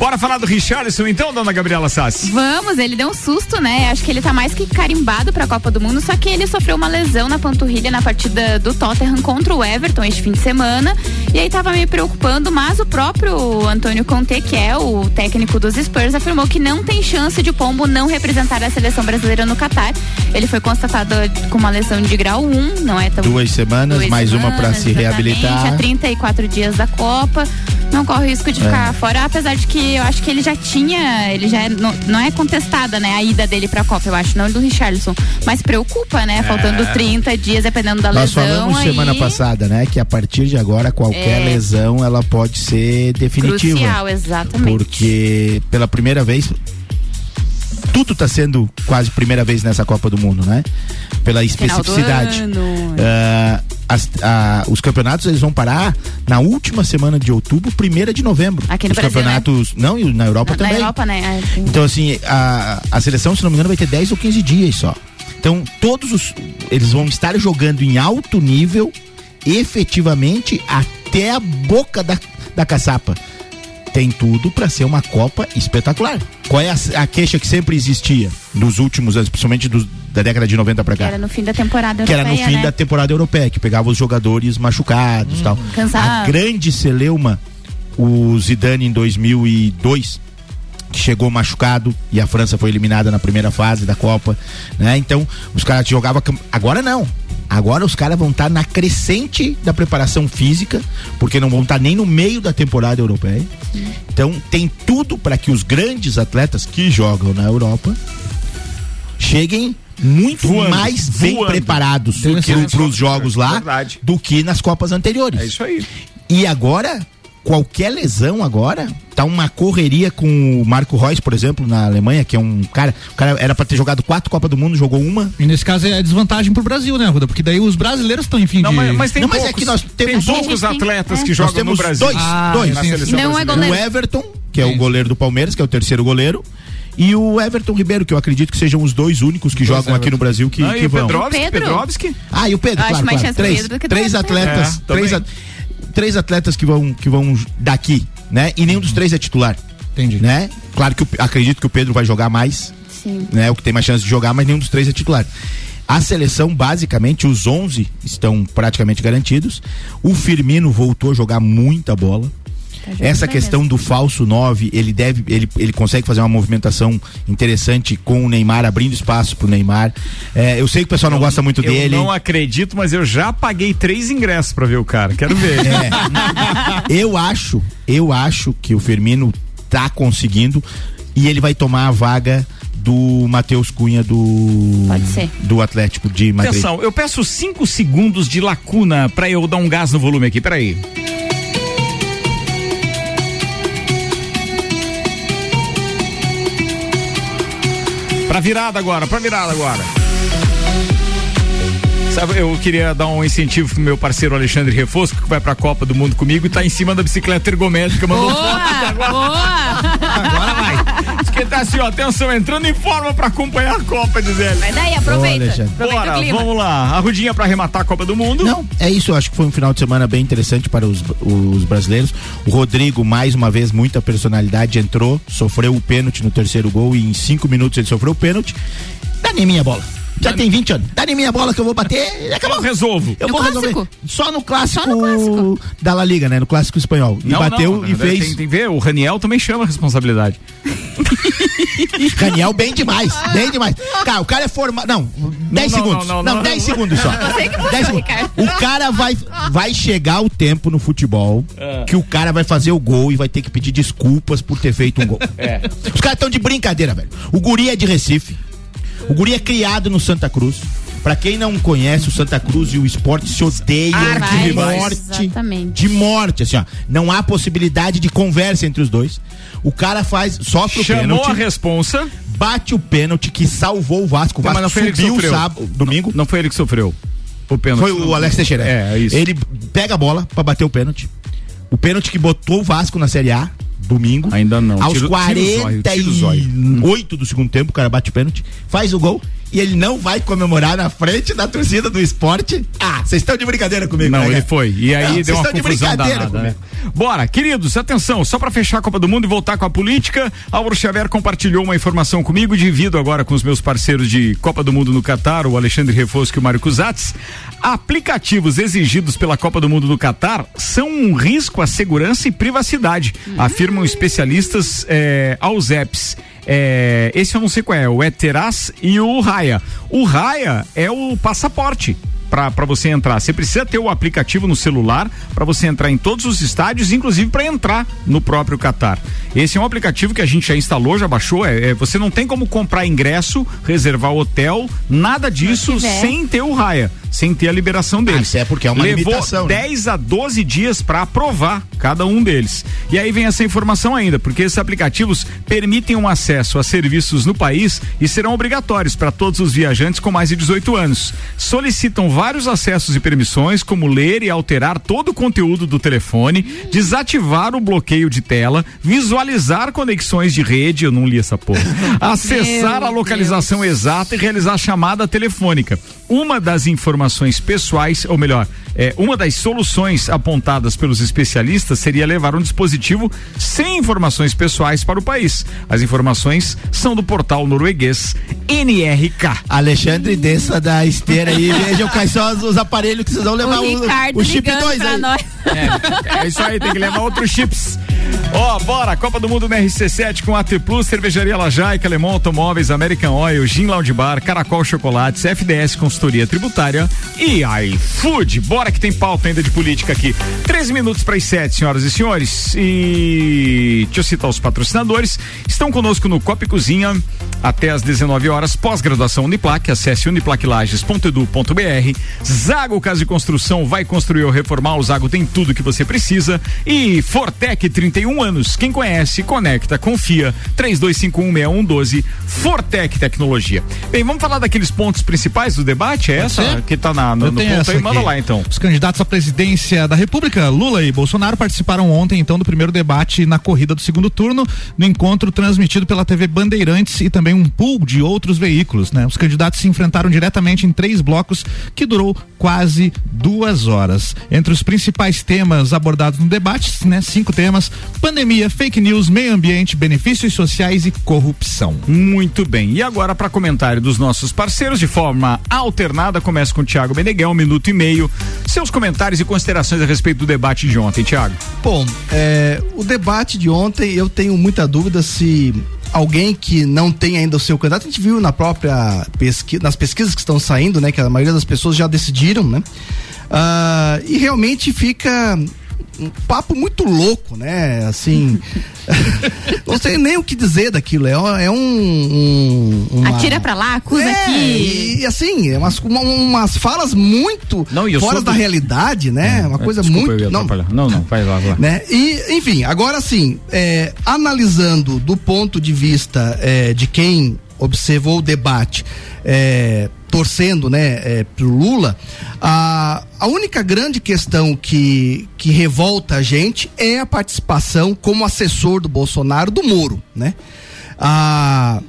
Bora falar do Richarlison então, dona Gabriela Sassi? Vamos, ele deu um susto, né? Acho que ele tá mais que carimbado pra Copa do Mundo, só que ele sofreu uma lesão na panturrilha na partida do Tottenham contra o Everton este fim de semana. E aí tava me preocupando, mas o próprio Antônio Conte, que é o técnico dos Spurs, afirmou que não tem chance de o Pombo não representar a seleção brasileira no Catar. Ele foi constatado com uma lesão de grau 1, não é tão Duas semanas, Duas mais uma pra semanas, se reabilitar. A 34 dias da Copa. Não corre o risco de É. ficar fora, apesar de que eu acho que ele já tinha, ele já é- não, não é contestada, né, a ida dele pra Copa, eu acho, não do Richarlison. Mas preocupa, né? Faltando 30 dias, dependendo da Nós lesão. falamos aí, semana passada, né, que a partir de agora qualquer É. lesão ela pode ser definitiva. Crucial, exatamente. Porque pela primeira vez tudo está sendo quase primeira vez nessa Copa do Mundo, né? Pela especificidade. Ah, as- os campeonatos eles vão parar na última semana de outubro, primeira de novembro. Aqui no os Brasil, campeonatos, não, e na Europa na, também. na Europa, né? Tem- Então, assim, a, a seleção, se não me engano, vai ter 10 ou 15 dias só. Então, todos os. Eles vão estar jogando em alto nível, efetivamente, até a boca da, da caçapa. Tem tudo para ser uma Copa espetacular. Qual é a, a queixa que sempre existia nos últimos anos, principalmente da década de 90 para que cá? era no fim da temporada que era europeia, no fim né? da temporada europeia, que pegava os jogadores machucados e tal. Cansado. A grande celeuma, o Zidane em 2002, que chegou machucado e a França foi eliminada na primeira fase da Copa, né? Então, os caras jogavam agora não. Agora os caras vão estar na crescente da preparação física, porque não vão estar nem no meio da temporada europeia. Então, tem tudo para que os grandes atletas que jogam na Europa cheguem muito Voando, mais bem voando. preparados para os jogos lá Verdade. do que nas Copas anteriores. É isso aí. E agora, qualquer lesão agora, tá uma correria com o Marco Reus, por exemplo, na Alemanha, que é um cara, o cara era pra ter jogado quatro Copas do Mundo, jogou uma. E nesse caso é desvantagem pro Brasil, né, Ruda? Porque daí os brasileiros estão em fim Não, de... mas, mas tem Não, mas poucos, é que nós tem temos- poucos Tem- atletas é. que jogam temos no Brasil. dois, Ah, dois. na sim, seleção Não é brasileira. O goleiro. Everton, que é o goleiro do Palmeiras, que é o terceiro goleiro, e o Everton Ribeiro, que eu acredito que sejam os dois únicos que jogam aqui no Brasil que, Ah, que o vão. Pedrovski, Pedro? Pedrovski? Ah, e o Pedro, Eu acho claro, mais claro. Três, Pedro do que três atletas, É, três, também. Três atletas que vão, que vão daqui, né? E nenhum dos três é titular. Entendi. Né? Claro que o- acredito que o Pedro vai jogar mais, Sim. né? O que tem mais chance de jogar, mas nenhum dos três é titular. A seleção, basicamente, os 11 estão praticamente garantidos. O Firmino voltou a jogar muita bola. Tá Essa bem questão do falso 9, ele deve, ele, ele consegue fazer uma movimentação interessante com o Neymar, abrindo espaço pro Neymar. É, eu sei que o pessoal não gosta muito eu dele. não acredito, mas eu já paguei três ingressos pra ver o cara. Quero ver. É. eu acho, eu acho que o Firmino tá conseguindo e ele vai tomar a vaga do Matheus Cunha do do Atlético de Madrid. Atenção, eu peço cinco segundos de lacuna pra eu dar um gás no volume aqui. Peraí. Pra virada agora, pra virada agora. Sabe, eu queria dar um incentivo pro meu parceiro Alexandre Refosco, que vai pra Copa do Mundo comigo e tá em cima da bicicleta ergométrica. Mandou foto. Boa! Boa! Agora vai. Diz que tá assim, ó, atenção, entrando em forma pra acompanhar a Copa, diz ele. Vai daí, aproveita. Gente. aproveita Bora, o clima. vamos lá. A Rudinha pra arrematar a Copa do Mundo. Não, é isso. Eu acho que foi um final de semana bem interessante para os, os brasileiros. O Rodrigo, mais uma vez, muita personalidade, entrou, sofreu o pênalti no terceiro gol e em cinco minutos ele sofreu o pênalti. Dá nem minha bola. Já tem 20 anos. Dá em minha bola que eu vou bater e acabou. Eu resolvo. Eu No vou clássico? resolver. Só no clássico, Só no clássico. da La Liga, né? No clássico espanhol. E Não, bateu não, e fez. Tem, tem que ver, o Raniel também chama a responsabilidade. Caniel bem demais, bem demais. Cara, o cara é formado. Não, 10 não, segundos. não, Não, não, 10 não. segundos só. 10 segundos. O cara vai, vai chegar o tempo no futebol É. que o cara vai fazer o gol e vai ter que pedir desculpas por ter feito um gol. É. Os caras estão de brincadeira, velho. O guri é de Recife. O guri é criado no Santa Cruz. Pra quem não conhece, o Santa Cruz e o esporte se odeiam de Arquirrivais. morte. Exatamente. De morte, assim, ó. Não há possibilidade de conversa entre os dois. O cara faz, sofre o Chamou a pênalti, responsa. bate o pênalti que salvou o Vasco. O Não, Vasco mas não foi ele que subiu sofreu. sábado, domingo. Não foi ele que sofreu. O pênalti. Foi o Alex Teixeira. É, é isso. Ele pega a bola pra bater o pênalti. O pênalti que botou o Vasco na Série A, domingo. Ainda não. Aos Tira o- tira o zóio, tira o zóio. 48 do segundo tempo, o cara bate o pênalti, faz o gol e ele não vai comemorar na frente da torcida do esporte. Ah, vocês estão de brincadeira comigo, Não, né, ele foi. E aí Não, deu uma de confusão brincadeira danada, né? comigo. Bora, queridos, atenção, só pra fechar a Copa do Mundo e voltar com a política, Álvaro Xavier compartilhou uma informação comigo, divido agora com os meus parceiros de Copa do Mundo no Catar, o Alexandre Refosco e o Mário Cusatz. Aplicativos exigidos pela Copa do Mundo no Catar são um risco à segurança e privacidade, afirmam especialistas eh, aos apps. É, esse eu não sei qual é, o Eteraz e o Raya. O Raya é o passaporte para você entrar. Você precisa ter o aplicativo no celular para você entrar em todos os estádios, inclusive para entrar no próprio Catar. Esse é um aplicativo que a gente já instalou, já baixou. É, é, você não tem como comprar ingresso, reservar hotel, nada disso sem ter o Raia, sem ter a liberação deles. isso é porque é uma Levou limitação, né? 10 a 12 dias para aprovar cada um deles. E aí vem essa informação ainda, porque esses aplicativos permitem um acesso a serviços no país e serão obrigatórios para todos os viajantes com mais de 18 anos. Solicitam vários acessos e permissões, como ler e alterar todo o conteúdo do telefone, desativar o bloqueio de tela, visualizar conexões de rede, eu não li essa porra, acessar Meu a localização exata e realizar chamada telefônica. Uma das informações pessoais, ou melhor, é, uma das soluções apontadas pelos especialistas seria levar um dispositivo sem informações pessoais para o país. As informações são do portal norueguês NRK. Alexandre, desça da esteira aí, vejam quais são os, os aparelhos que vocês vão levar o o, Ricardo o chip ligando 2 pra aí. nós. É, é isso aí, tem que levar outros chips. Ó, bora, Copa do Mundo na RC7 com AT Plus, Cervejaria Lajaica, Alemão Automóveis, American Oil, Gin Lounge Bar, Caracol Chocolates, FDS Consultoria Tributária e iFood. Bora que tem pauta ainda de política aqui. Três minutos para as sete, senhoras e senhores. E deixa eu citar os patrocinadores. Estão conosco no Copa e Cozinha até às 19 horas, pós-graduação Uniplac, acesse uniplaclages.edu.br. Zago Casa de Construção vai construir ou reformar, o Zago tem tudo que você precisa. E Fortec 31 anos, quem conhece, conecta, confia. 32516112, Fortec Tecnologia. Bem, vamos falar daqueles pontos principais do debate? É essa que tá na, no, no ponto aí, manda aqui. lá então. Os candidatos à presidência da República, Lula e Bolsonaro, participaram ontem, então, do primeiro debate na corrida do segundo turno, no encontro transmitido pela TV Bandeirantes e também um pool de outros veículos, né? Os candidatos se enfrentaram diretamente em três blocos que durou quase duas horas. Entre os principais temas abordados no debate, né? Cinco temas: pandemia, fake news, meio ambiente, benefícios sociais e corrupção. Muito bem. E agora, para comentário dos nossos parceiros, de forma alternada, começa com o Tiago Meneghel, um minuto e meio. Seus comentários e considerações a respeito do debate de ontem, Tiago. Bom, é, o debate de ontem eu tenho muita dúvida se alguém que não tem ainda o seu candidato, a gente viu na própria pesquisa, nas pesquisas que estão saindo, né, que a maioria das pessoas já decidiram, né? Ah, e realmente fica um papo muito louco, né? Assim, não sei nem o que dizer daquilo. É, é um, um uma- Atira pra lá, acusa é, aqui. E, assim, é umas, uma- umas falas muito Não, fora sou da do- realidade, né? uma coisa Desculpa, eu muito. ia Não, não, não, vai lá, vai lá. né? E, enfim, agora sim, é, analisando do ponto de vista é, de quem observou o debate, é, torcendo, né, é, pro Lula, a, a única grande questão que, que revolta a gente é a participação como assessor do Bolsonaro do Moro, né? A,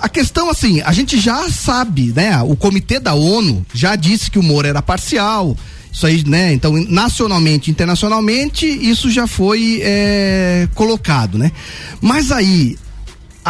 a questão, assim, a gente já sabe, né? O comitê da ONU já disse que o Moro era parcial. Isso aí, né? Então, nacionalmente, internacionalmente, isso já foi é, colocado, né? Mas aí,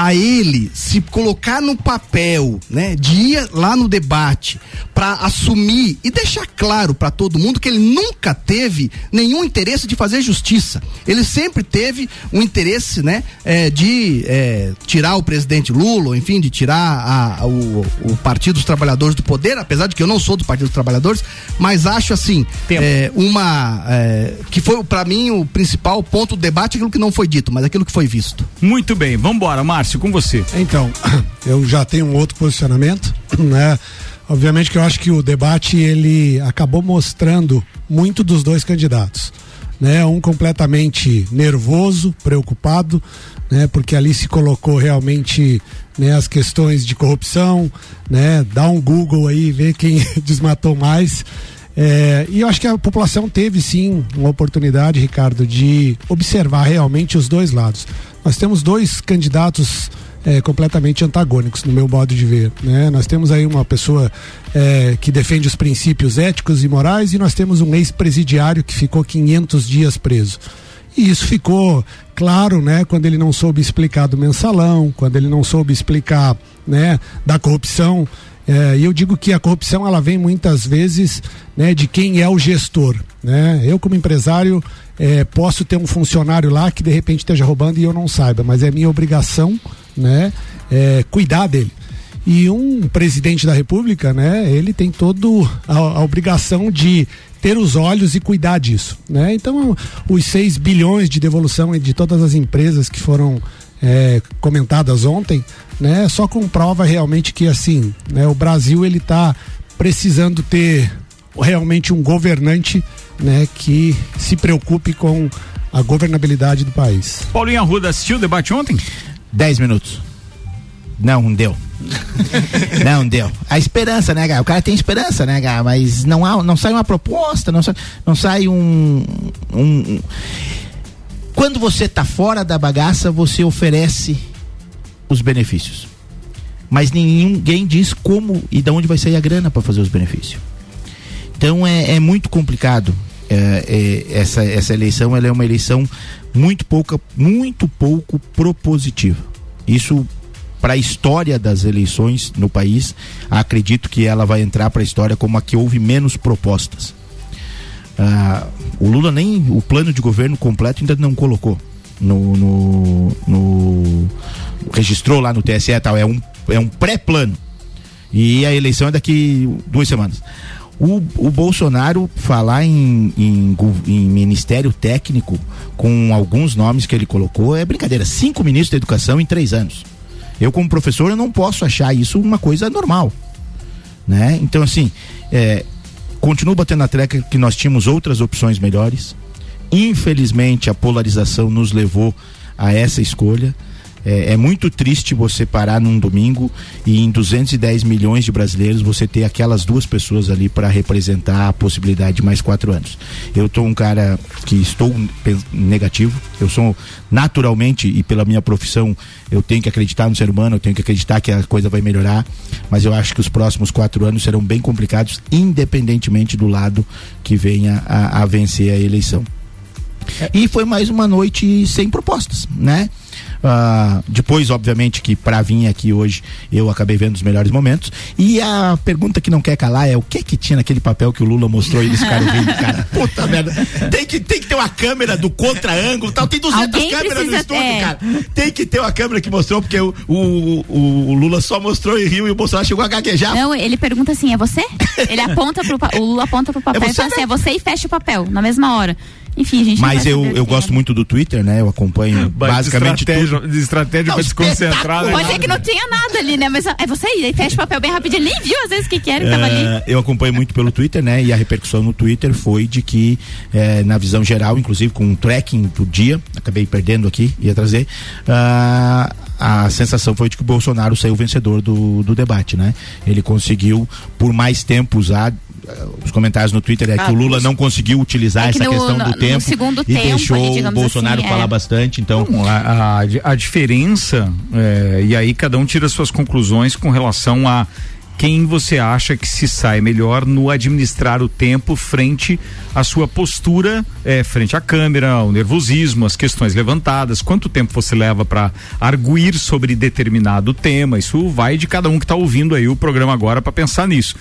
a ele se colocar no papel, né, de ir lá no debate para assumir e deixar claro para todo mundo que ele nunca teve nenhum interesse de fazer justiça. Ele sempre teve um interesse, né, é, de é, tirar o presidente Lula, enfim, de tirar a, a, o, o Partido dos Trabalhadores do poder, apesar de que eu não sou do Partido dos Trabalhadores, mas acho assim é, uma é, que foi para mim o principal ponto do debate, aquilo que não foi dito, mas aquilo que foi visto. Muito bem, vamos embora, Márcio, com você. Então, eu já tenho um outro posicionamento, né? Obviamente que eu acho que o debate ele acabou mostrando muito dos dois candidatos, né? Um completamente nervoso, preocupado, né? Porque ali se colocou realmente né, as questões de corrupção, né? Dá um Google aí, vê quem desmatou mais. É, e eu acho que a população teve sim uma oportunidade, Ricardo, de observar realmente os dois lados. Nós temos dois candidatos é, completamente antagônicos, no meu modo de ver. Né? Nós temos aí uma pessoa é, que defende os princípios éticos e morais e nós temos um ex-presidiário que ficou 500 dias preso. E isso ficou claro, né, quando ele não soube explicar do mensalão, quando ele não soube explicar, né, da corrupção. É, e eu digo que a corrupção ela vem muitas vezes né, de quem é o gestor. Né? Eu, como empresário, é, posso ter um funcionário lá que de repente esteja roubando e eu não saiba, mas é minha obrigação né, é, cuidar dele. E um presidente da República, né, ele tem toda a, a obrigação de ter os olhos e cuidar disso, né? Então, os 6 bilhões de devolução de todas as empresas que foram é, comentadas ontem, né, só comprova realmente que assim, né, o Brasil ele está precisando ter realmente um governante, né, que se preocupe com a governabilidade do país. Paulinho Arruda assistiu o debate ontem? 10 minutos. Não, deu. não deu. A esperança, né, cara? O cara tem esperança, né, cara? Mas não há, não sai uma proposta, não sai, não sai um, um, um... Quando você está fora da bagaça, você oferece os benefícios. Mas ninguém diz como e de onde vai sair a grana para fazer os benefícios. Então é, é muito complicado. É, é, essa, essa eleição ela é uma eleição muito pouca, muito pouco propositiva. Isso para a história das eleições no país, acredito que ela vai entrar para a história como a que houve menos propostas. Ah, o Lula nem o plano de governo completo ainda não colocou no, no, no registrou lá no TSE tal é um é um pré-plano e a eleição é daqui duas semanas. O, o Bolsonaro falar em, em, em, ministério técnico com alguns nomes que ele colocou é brincadeira. Cinco ministros da educação em três anos. Eu, como professor, eu não posso achar isso uma coisa normal. Né? Então, assim, é, continuo batendo na treca que nós tínhamos outras opções melhores. Infelizmente, a polarização nos levou a essa escolha. É, é, muito triste você parar num domingo e em 210 milhões de brasileiros você ter aquelas duas pessoas ali para representar a possibilidade de mais quatro anos. Eu tô um cara que estou negativo, eu sou naturalmente e pela minha profissão eu tenho que acreditar no ser humano, eu tenho que acreditar que a coisa vai melhorar, mas eu acho que os próximos quatro anos serão bem complicados, independentemente do lado que venha a, a vencer a eleição. E foi mais uma noite sem propostas, né? Uh, depois, obviamente, que para vir aqui hoje eu acabei vendo os melhores momentos. E a pergunta que não quer calar é o que que tinha naquele papel que o Lula mostrou e eles ficaram vendo, cara. Puta merda. Tem que, tem que ter uma câmera do contra-ângulo tal. Tem 200 Alguém câmeras no estúdio, ter. cara. Tem que ter uma câmera que mostrou, porque o, o, o, o, Lula só mostrou e riu e o Bolsonaro chegou a gaguejar. Não, ele pergunta assim: é você? Ele aponta pro. O Lula aponta pro papel é e fala assim: é você e fecha o papel na mesma hora. Enfim, a gente Mas eu, eu gosto muito do Twitter, né? Eu acompanho basicamente de estratégia, tudo. De estratégia pra desconcentrar. Né? Pode ser que não tinha nada ali, né? Mas é você aí, fecha o papel bem rapidinho. Ele nem viu às vezes o que, que era que tava ali. É, eu acompanho muito pelo Twitter, né? E a repercussão no Twitter foi de que, é, na visão geral, inclusive com o tracking do dia, acabei perdendo aqui, ia trazer. Uh, a sensação foi de que o Bolsonaro saiu vencedor do, do debate, né? Ele conseguiu, por mais tempo, usar os comentários no Twitter é ah, que o Lula não conseguiu utilizar é que essa no, questão do no, tempo no e tempo, deixou ali, o Bolsonaro assim, falar é. bastante. Então, a, a, a diferença, é, e aí cada um tira suas conclusões com relação a quem você acha que se sai melhor no administrar o tempo frente à sua postura, é, frente à câmera, o nervosismo, as questões levantadas, quanto tempo você leva para arguir sobre determinado tema. Isso vai de cada um que está ouvindo aí o programa agora para pensar nisso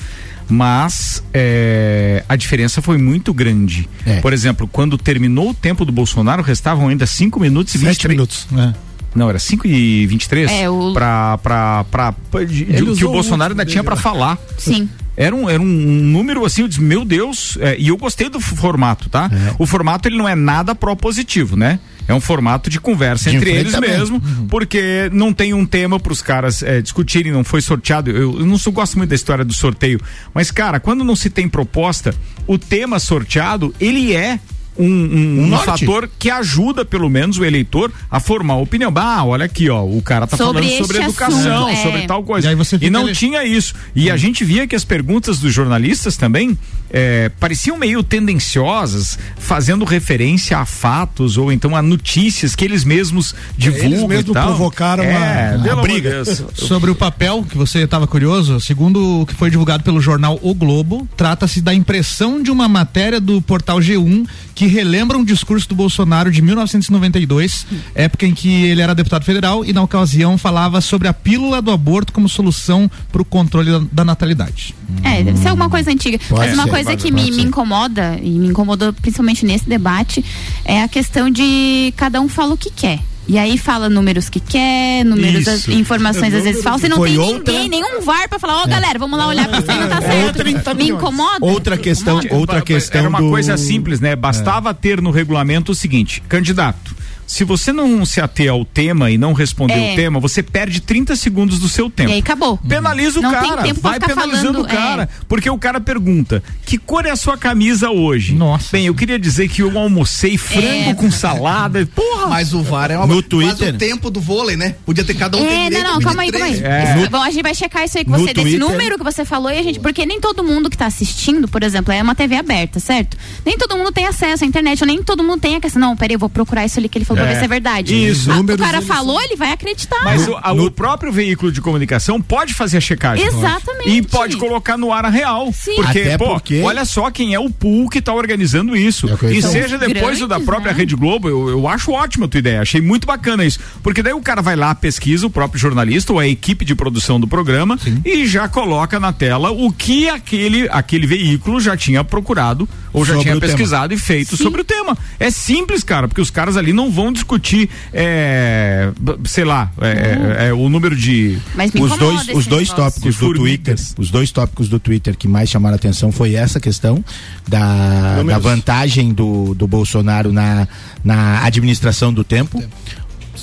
mas é, a diferença foi muito grande. É. Por exemplo, quando terminou o tempo do Bolsonaro, restavam ainda 5 minutos e 23 minutos. né? Não, era 5 e 23 É, o- pra, pra, pra, pra- de- que o Bolsonaro ainda tinha dele pra lá. falar. Sim. Era um, era um número assim, eu disse, meu Deus, é, e eu gostei do formato, tá? É. O formato ele não é nada propositivo, né? É um formato de conversa De entre eles mesmo, porque não tem um tema para os caras é, discutirem, não foi sorteado. Eu, eu não sou, gosto muito da história do sorteio, mas cara, quando não se tem proposta, o tema sorteado ele é um, um- Um um fator que ajuda pelo menos o eleitor a formar a opinião. Ah, olha aqui, ó, o cara tá Sobre falando sobre educação, assunto, é. sobre tal coisa. E E não ali- tinha isso. E a gente via que as perguntas dos jornalistas também é, pareciam meio tendenciosas, fazendo referência a fatos ou então a notícias que eles mesmos divulgam. Eles mesmos e tal. provocaram é, uma- uma briga. Sobre o papel que você estava curioso, segundo o que foi divulgado pelo jornal O Globo, trata-se da impressão de uma matéria do portal G1 que relembra um discurso do Bolsonaro de 1992, época em que ele era deputado federal e na ocasião falava sobre a pílula do aborto como solução para o controle da, da natalidade. É, deve ser alguma coisa antiga. Pode Mas uma ser, coisa pode- que pode me, me incomoda, e me incomodou principalmente nesse debate, é a questão de cada um fala o que quer. E aí fala números que quer, números, as- informações às vezes falsas, e não tem outra- ninguém, nenhum VAR pra falar, ó galera, vamos lá olhar pra isso aí, não tá certo. Me incomoda. Outra questão, outra questão Era uma do- coisa simples, né? Bastava ter no regulamento o seguinte: candidato. Se você não se ater ao tema e não responder É. o tema, você perde 30 segundos do seu tempo. E aí acabou. Penaliza o Não tem cara, vai ficar penalizando falando, o cara. é. Porque o cara pergunta: que cor é a sua camisa hoje? Nossa. Bem, eu queria dizer que eu almocei frango É. com salada. Porra! Mas o VAR é uma No Twitter. o tempo do vôlei, né? Podia ter cada um É, direito não, a não, calma aí, calma aí. 23. É. Isso, Bom, a gente vai checar isso aí com No você, desse Twitter- número que você falou e a gente, porque nem todo mundo que tá assistindo, por exemplo, é uma TV aberta, certo? Nem todo mundo tem acesso à internet, ou nem todo mundo tem a questão, não, peraí, eu vou procurar isso ali que ele falou pra ver se é verdade. Isso. Ah, o cara eles falou, ele vai acreditar. Mas o, a- o próprio veículo de comunicação pode fazer a checagem. Exatamente. E pode colocar no ar a real. Sim. Porque, Até pô, porque- olha só quem é o pool que tá organizando isso. É e seja depois o da grandes, própria né? Rede Globo, eu, eu acho ótima a tua ideia. Achei muito bacana isso. Porque daí o cara vai lá, pesquisa, o próprio jornalista ou a equipe de produção do programa e já coloca na tela o que aquele, aquele veículo já tinha procurado ou já Sobre tinha o tema. pesquisado e feito sobre o tema. É simples, cara, porque os caras ali não vão discutir, é, sei lá, é, é, é, o número de. Os dois, os dois negócio. tópicos do Twitter, os dois tópicos do Twitter que mais chamaram a atenção foi essa questão da, da vantagem do, do Bolsonaro na, na administração do tempo.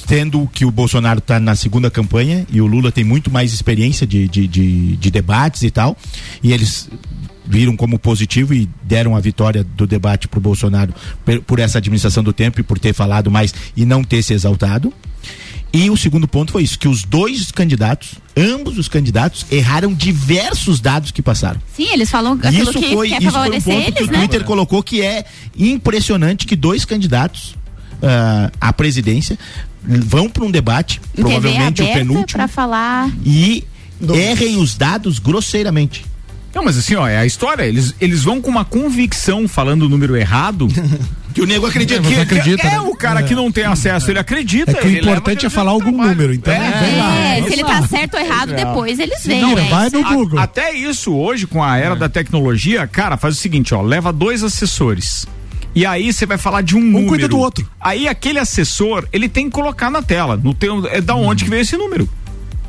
Sendo que o Bolsonaro está na segunda campanha e o Lula tem muito mais experiência de, de, de, de debates e tal. E eles viram como positivo e deram a vitória do debate para o Bolsonaro per- por essa administração do tempo e por ter falado mais e não ter se exaltado. E o segundo ponto foi isso, que os dois candidatos, ambos os candidatos, erraram diversos dados que passaram. Sim, eles falam aquilo Isso que foi, quer isso foi um favorecer ponto que eles, o né? Twitter colocou que é impressionante que dois candidatos ah, à presidência vão para um debate, Em provavelmente o penúltimo, pra falar. e errem os dados grosseiramente. Não, mas assim, ó, é a história. Eles, eles vão com uma convicção falando o número errado. Que o nego acredita que, que- que acredita, é né? o cara que não tem acesso, ele acredita. É que o importante é falar algum número, então É, vem lá. É, se ele tá certo ou errado, depois eles veem, Não, né? vai no A- Google. até isso hoje, com a era da tecnologia, cara, faz o seguinte, ó, leva dois assessores. E aí você vai falar de um, número. cuida do outro. Aí aquele assessor, ele tem que colocar na tela, no teu, é da onde que veio esse número.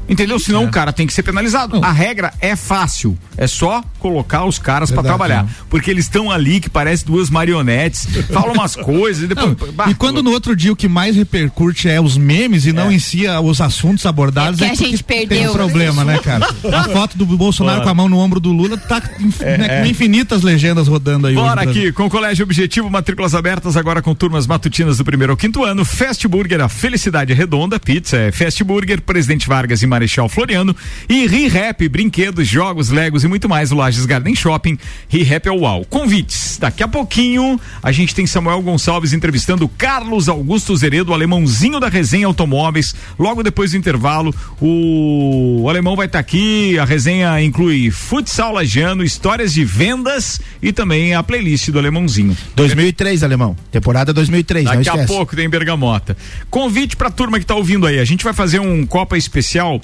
Entendeu? Senão o cara tem que ser penalizado. A regra é fácil. É só colocar os caras pra Verdade, trabalhar. né? Porque eles estão ali que parece duas marionetes, falam umas coisas e depois. Bah, E quando no outro dia o que mais repercute é os memes e não em si os assuntos abordados, É é, porque a gente tem perdeu. um problema, né, cara? A foto do Bolsonaro com a mão no ombro do Lula tá inf- né, com infinitas legendas rodando aí. Bora aqui, com o Colégio Objetivo, matrículas abertas agora com turmas matutinas do primeiro ao quinto ano. Fast Burger, a felicidade é redonda, pizza é Fast Burger, Presidente Vargas e Marechal Floriano. E ReHap, brinquedos, jogos, legos e muito mais no Lages Garden Shopping e Happy Wow. Convites. Daqui a pouquinho a gente tem Samuel Gonçalves entrevistando Carlos Augusto Zeredo, alemãozinho da resenha Automóveis. Logo depois do intervalo, o, o alemão vai estar aqui. A resenha inclui futsal lagiano, histórias de vendas e também a playlist do alemãozinho. 2003, alemão. Temporada 2003, não Daqui a pouco tem Bergamota. Convite pra turma que tá ouvindo aí. A gente vai fazer um Copa especial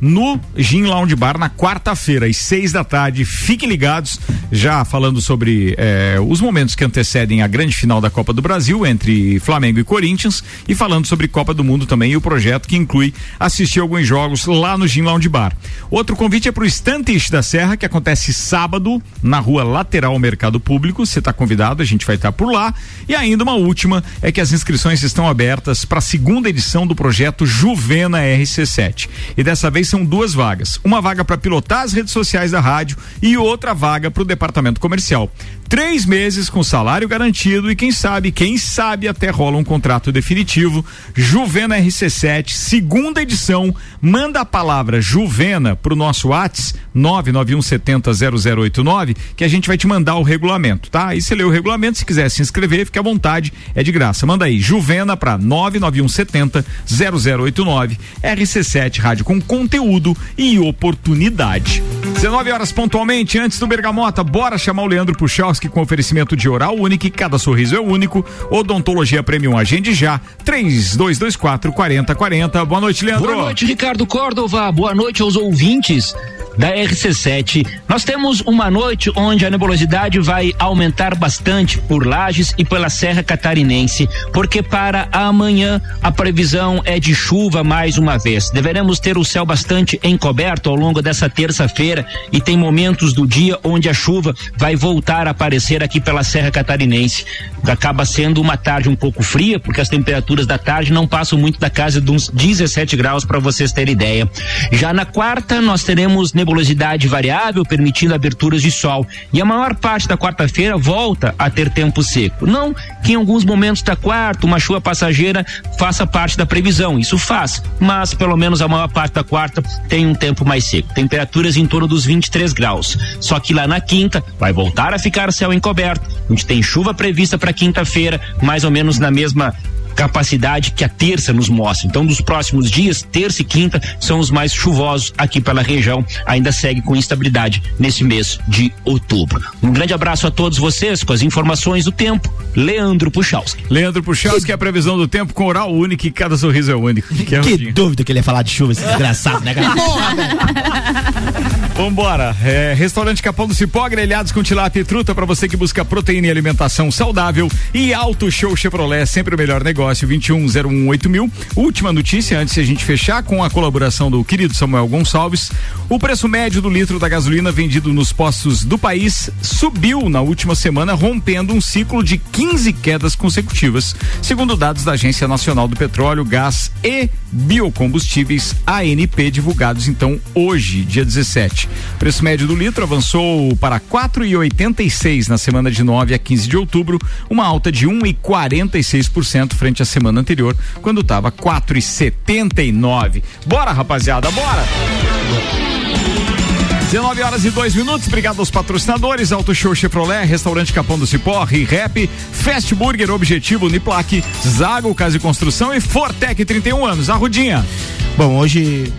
no Gin Lounge Bar na quarta-feira, às seis da tarde. Fiquem ligados, já falando sobre eh, os momentos que antecedem a grande final da Copa do Brasil entre Flamengo e Corinthians e falando sobre Copa do Mundo também e o projeto que inclui assistir alguns jogos lá no Gin Lounge Bar. Outro convite é pro Estante da Serra, que acontece sábado na rua lateral ao Mercado Público. Você está convidado, a gente vai estar por lá. E ainda uma última é que as inscrições estão abertas para a segunda edição do projeto Juvena RC7. E dessa vez são duas vagas. Uma vaga para pilotar as redes sociais da rádio e outra vaga para o departamento comercial. Três meses com salário garantido e quem sabe, quem sabe até rola um contrato definitivo. Juvena RC7, segunda edição. Manda a palavra Juvena pro nosso WhatsApp 991700089 que a gente vai te mandar o regulamento, tá? Aí você lê o regulamento, se quiser se inscrever, fique à vontade, é de graça. Manda aí Juvena para 991700089. RC7 Rádio com conteúdo e oportunidade. 19 horas pontualmente, antes do Bergamota, bora chamar o Leandro Puchalski com oferecimento de oral único, cada sorriso é único. Odontologia Premium, agende já. 3224 4040. Boa noite, Leandro. Boa noite, Ricardo Córdova. Boa noite aos ouvintes da RC7. Nós temos uma noite onde a nebulosidade vai aumentar bastante por Lages e pela Serra Catarinense, porque para amanhã a previsão é de chuva mais uma vez. Deveremos ter o céu bastante encoberto ao longo dessa terça-feira e tem momentos do dia onde a chuva vai voltar a aparecer aqui pela Serra Catarinense. Acaba sendo uma tarde um pouco fria, porque as temperaturas da tarde não passam muito da casa de uns 17 graus para vocês terem ideia. Já na quarta nós teremos nebulosidade variável, permitindo aberturas de sol. E a maior parte da quarta-feira volta a ter tempo seco. Não que em alguns momentos da quarta uma chuva passageira faça parte da previsão, isso faz, mas pelo menos a maior parte da quarta tem um tempo mais seco. Temperaturas em torno dos 23 graus. Só que lá na quinta vai voltar a ficar céu encoberto. A gente tem chuva prevista para quinta-feira, mais ou menos na mesma capacidade que a terça nos mostra. Então, dos próximos dias, terça e quinta, são os mais chuvosos aqui pela região. Ainda segue com instabilidade nesse mês de outubro. Um grande abraço a todos vocês com as informações do tempo. Leandro Puchalski. Leandro Puchalski, a previsão do tempo com oral único e cada sorriso é único. Que, é Que dúvida que ele ia falar de chuva, esse desgraçado, né, cara? Vambora. É, restaurante Capão do Cipó, grelhados com tilápia e truta para você que busca proteína e alimentação saudável. E Auto Show Chevrolet, sempre o melhor negócio, 21018000. mil. Última notícia, antes de a gente fechar, com a colaboração do querido Samuel Gonçalves. O preço médio do litro da gasolina vendido nos postos do país subiu na última semana, rompendo um ciclo de 15 quedas consecutivas, segundo dados da Agência Nacional do Petróleo, Gás e Biocombustíveis, ANP, divulgados então hoje, dia 17. Preço médio do litro avançou para 4,86 na semana de 9 a 15 de outubro, uma alta de 1,46% frente à semana anterior, quando estava 4,79. Bora, rapaziada, bora! 19 horas e 2 minutos. Obrigado aos patrocinadores: Auto Show Chevrolet, Restaurante Capão do Cipó, Rap, Fast Burger, Objetivo, Uniplaque, Zago Casa e Construção e Fortec 31 anos. A Rudinha. Bom, hoje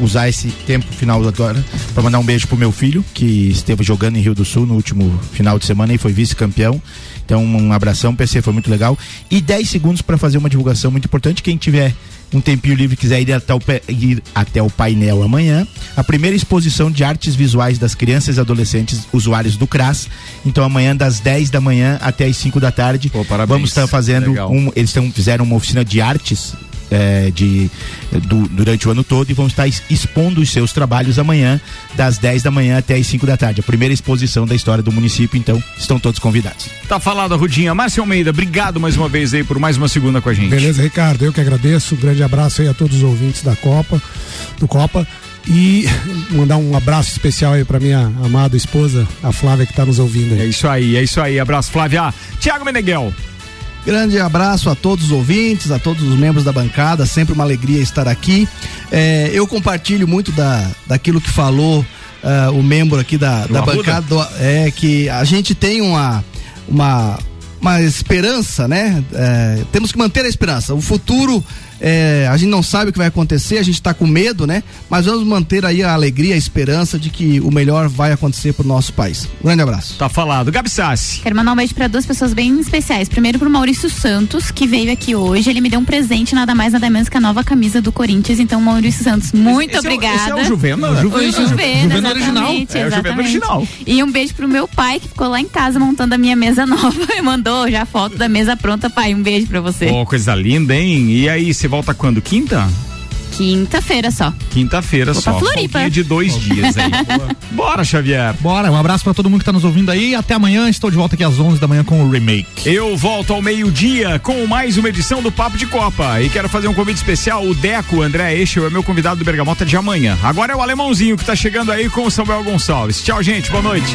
usar esse tempo final agora para mandar um beijo pro meu filho que esteve jogando em Rio do Sul no último final de semana e foi vice-campeão. Então um abração, PC, foi muito legal. E 10 segundos para fazer uma divulgação muito importante. Quem tiver um tempinho livre e quiser ir até, o, ir até o painel amanhã, a primeira exposição de artes visuais das crianças e adolescentes usuários do CRAS. Então amanhã das 10 da manhã até as 5 da tarde, vamos estar fazendo Legal. um, eles tão, fizeram uma oficina de artes é, de, du- durante o ano todo e vão estar es- expondo os seus trabalhos amanhã, das 10 da manhã até as 5 da tarde. A primeira exposição da história do município, então estão todos convidados. Tá falado, a Rudinha. Márcio Almeida, obrigado mais uma vez aí por mais uma segunda com a gente. Beleza, Ricardo, eu que agradeço. Um grande abraço aí a todos os ouvintes da Copa, do Copa. E mandar um abraço especial aí pra minha amada esposa, a Flávia, que tá nos ouvindo aí. É isso aí, é isso aí. Abraço, Flávia. Tiago Meneghel. Grande abraço a todos os ouvintes, a todos os membros da bancada, sempre uma alegria estar aqui. É, eu compartilho muito da, daquilo que falou ah, o membro aqui da, da bancada do- é que a gente tem uma uma uma esperança, né? É, temos que manter a esperança. O futuro é, a gente não sabe o que vai acontecer, a gente está com medo, né? Mas vamos manter aí a alegria, a esperança de que o melhor vai acontecer pro nosso país. Um grande abraço. Tá falado. Gabi Sassi. Quero mandar um beijo pra duas pessoas bem especiais. Primeiro pro Maurício Santos, que veio aqui hoje. Ele me deu um presente, nada mais, nada menos que a nova camisa do Corinthians. Então, Maurício Santos, muito Esse é o- obrigada. esse é o Juvena? O Juvena. Juvena, Juvena original. exatamente, É o Juvena exatamente. original. E um beijo pro meu pai, que ficou lá em casa montando a minha mesa nova e mandou já a foto da mesa pronta. Pai, um beijo pra você. Pô, coisa linda, hein? E aí, você volta quando? Quinta? Quinta-feira só. Quinta-feira Vou só. pra Floripa. De dois dias aí. Bora, Xavier. Bora, um abraço pra todo mundo que tá nos ouvindo aí. Até amanhã, estou de volta aqui às 11 da manhã com o remake. Eu volto ao meio-dia com mais uma edição do Papo de Copa. E quero fazer um convite especial. O Deco, André Eixel, é meu convidado do Bergamota de amanhã. Agora é o alemãozinho que tá chegando aí com o Samuel Gonçalves. Tchau, gente. Boa noite.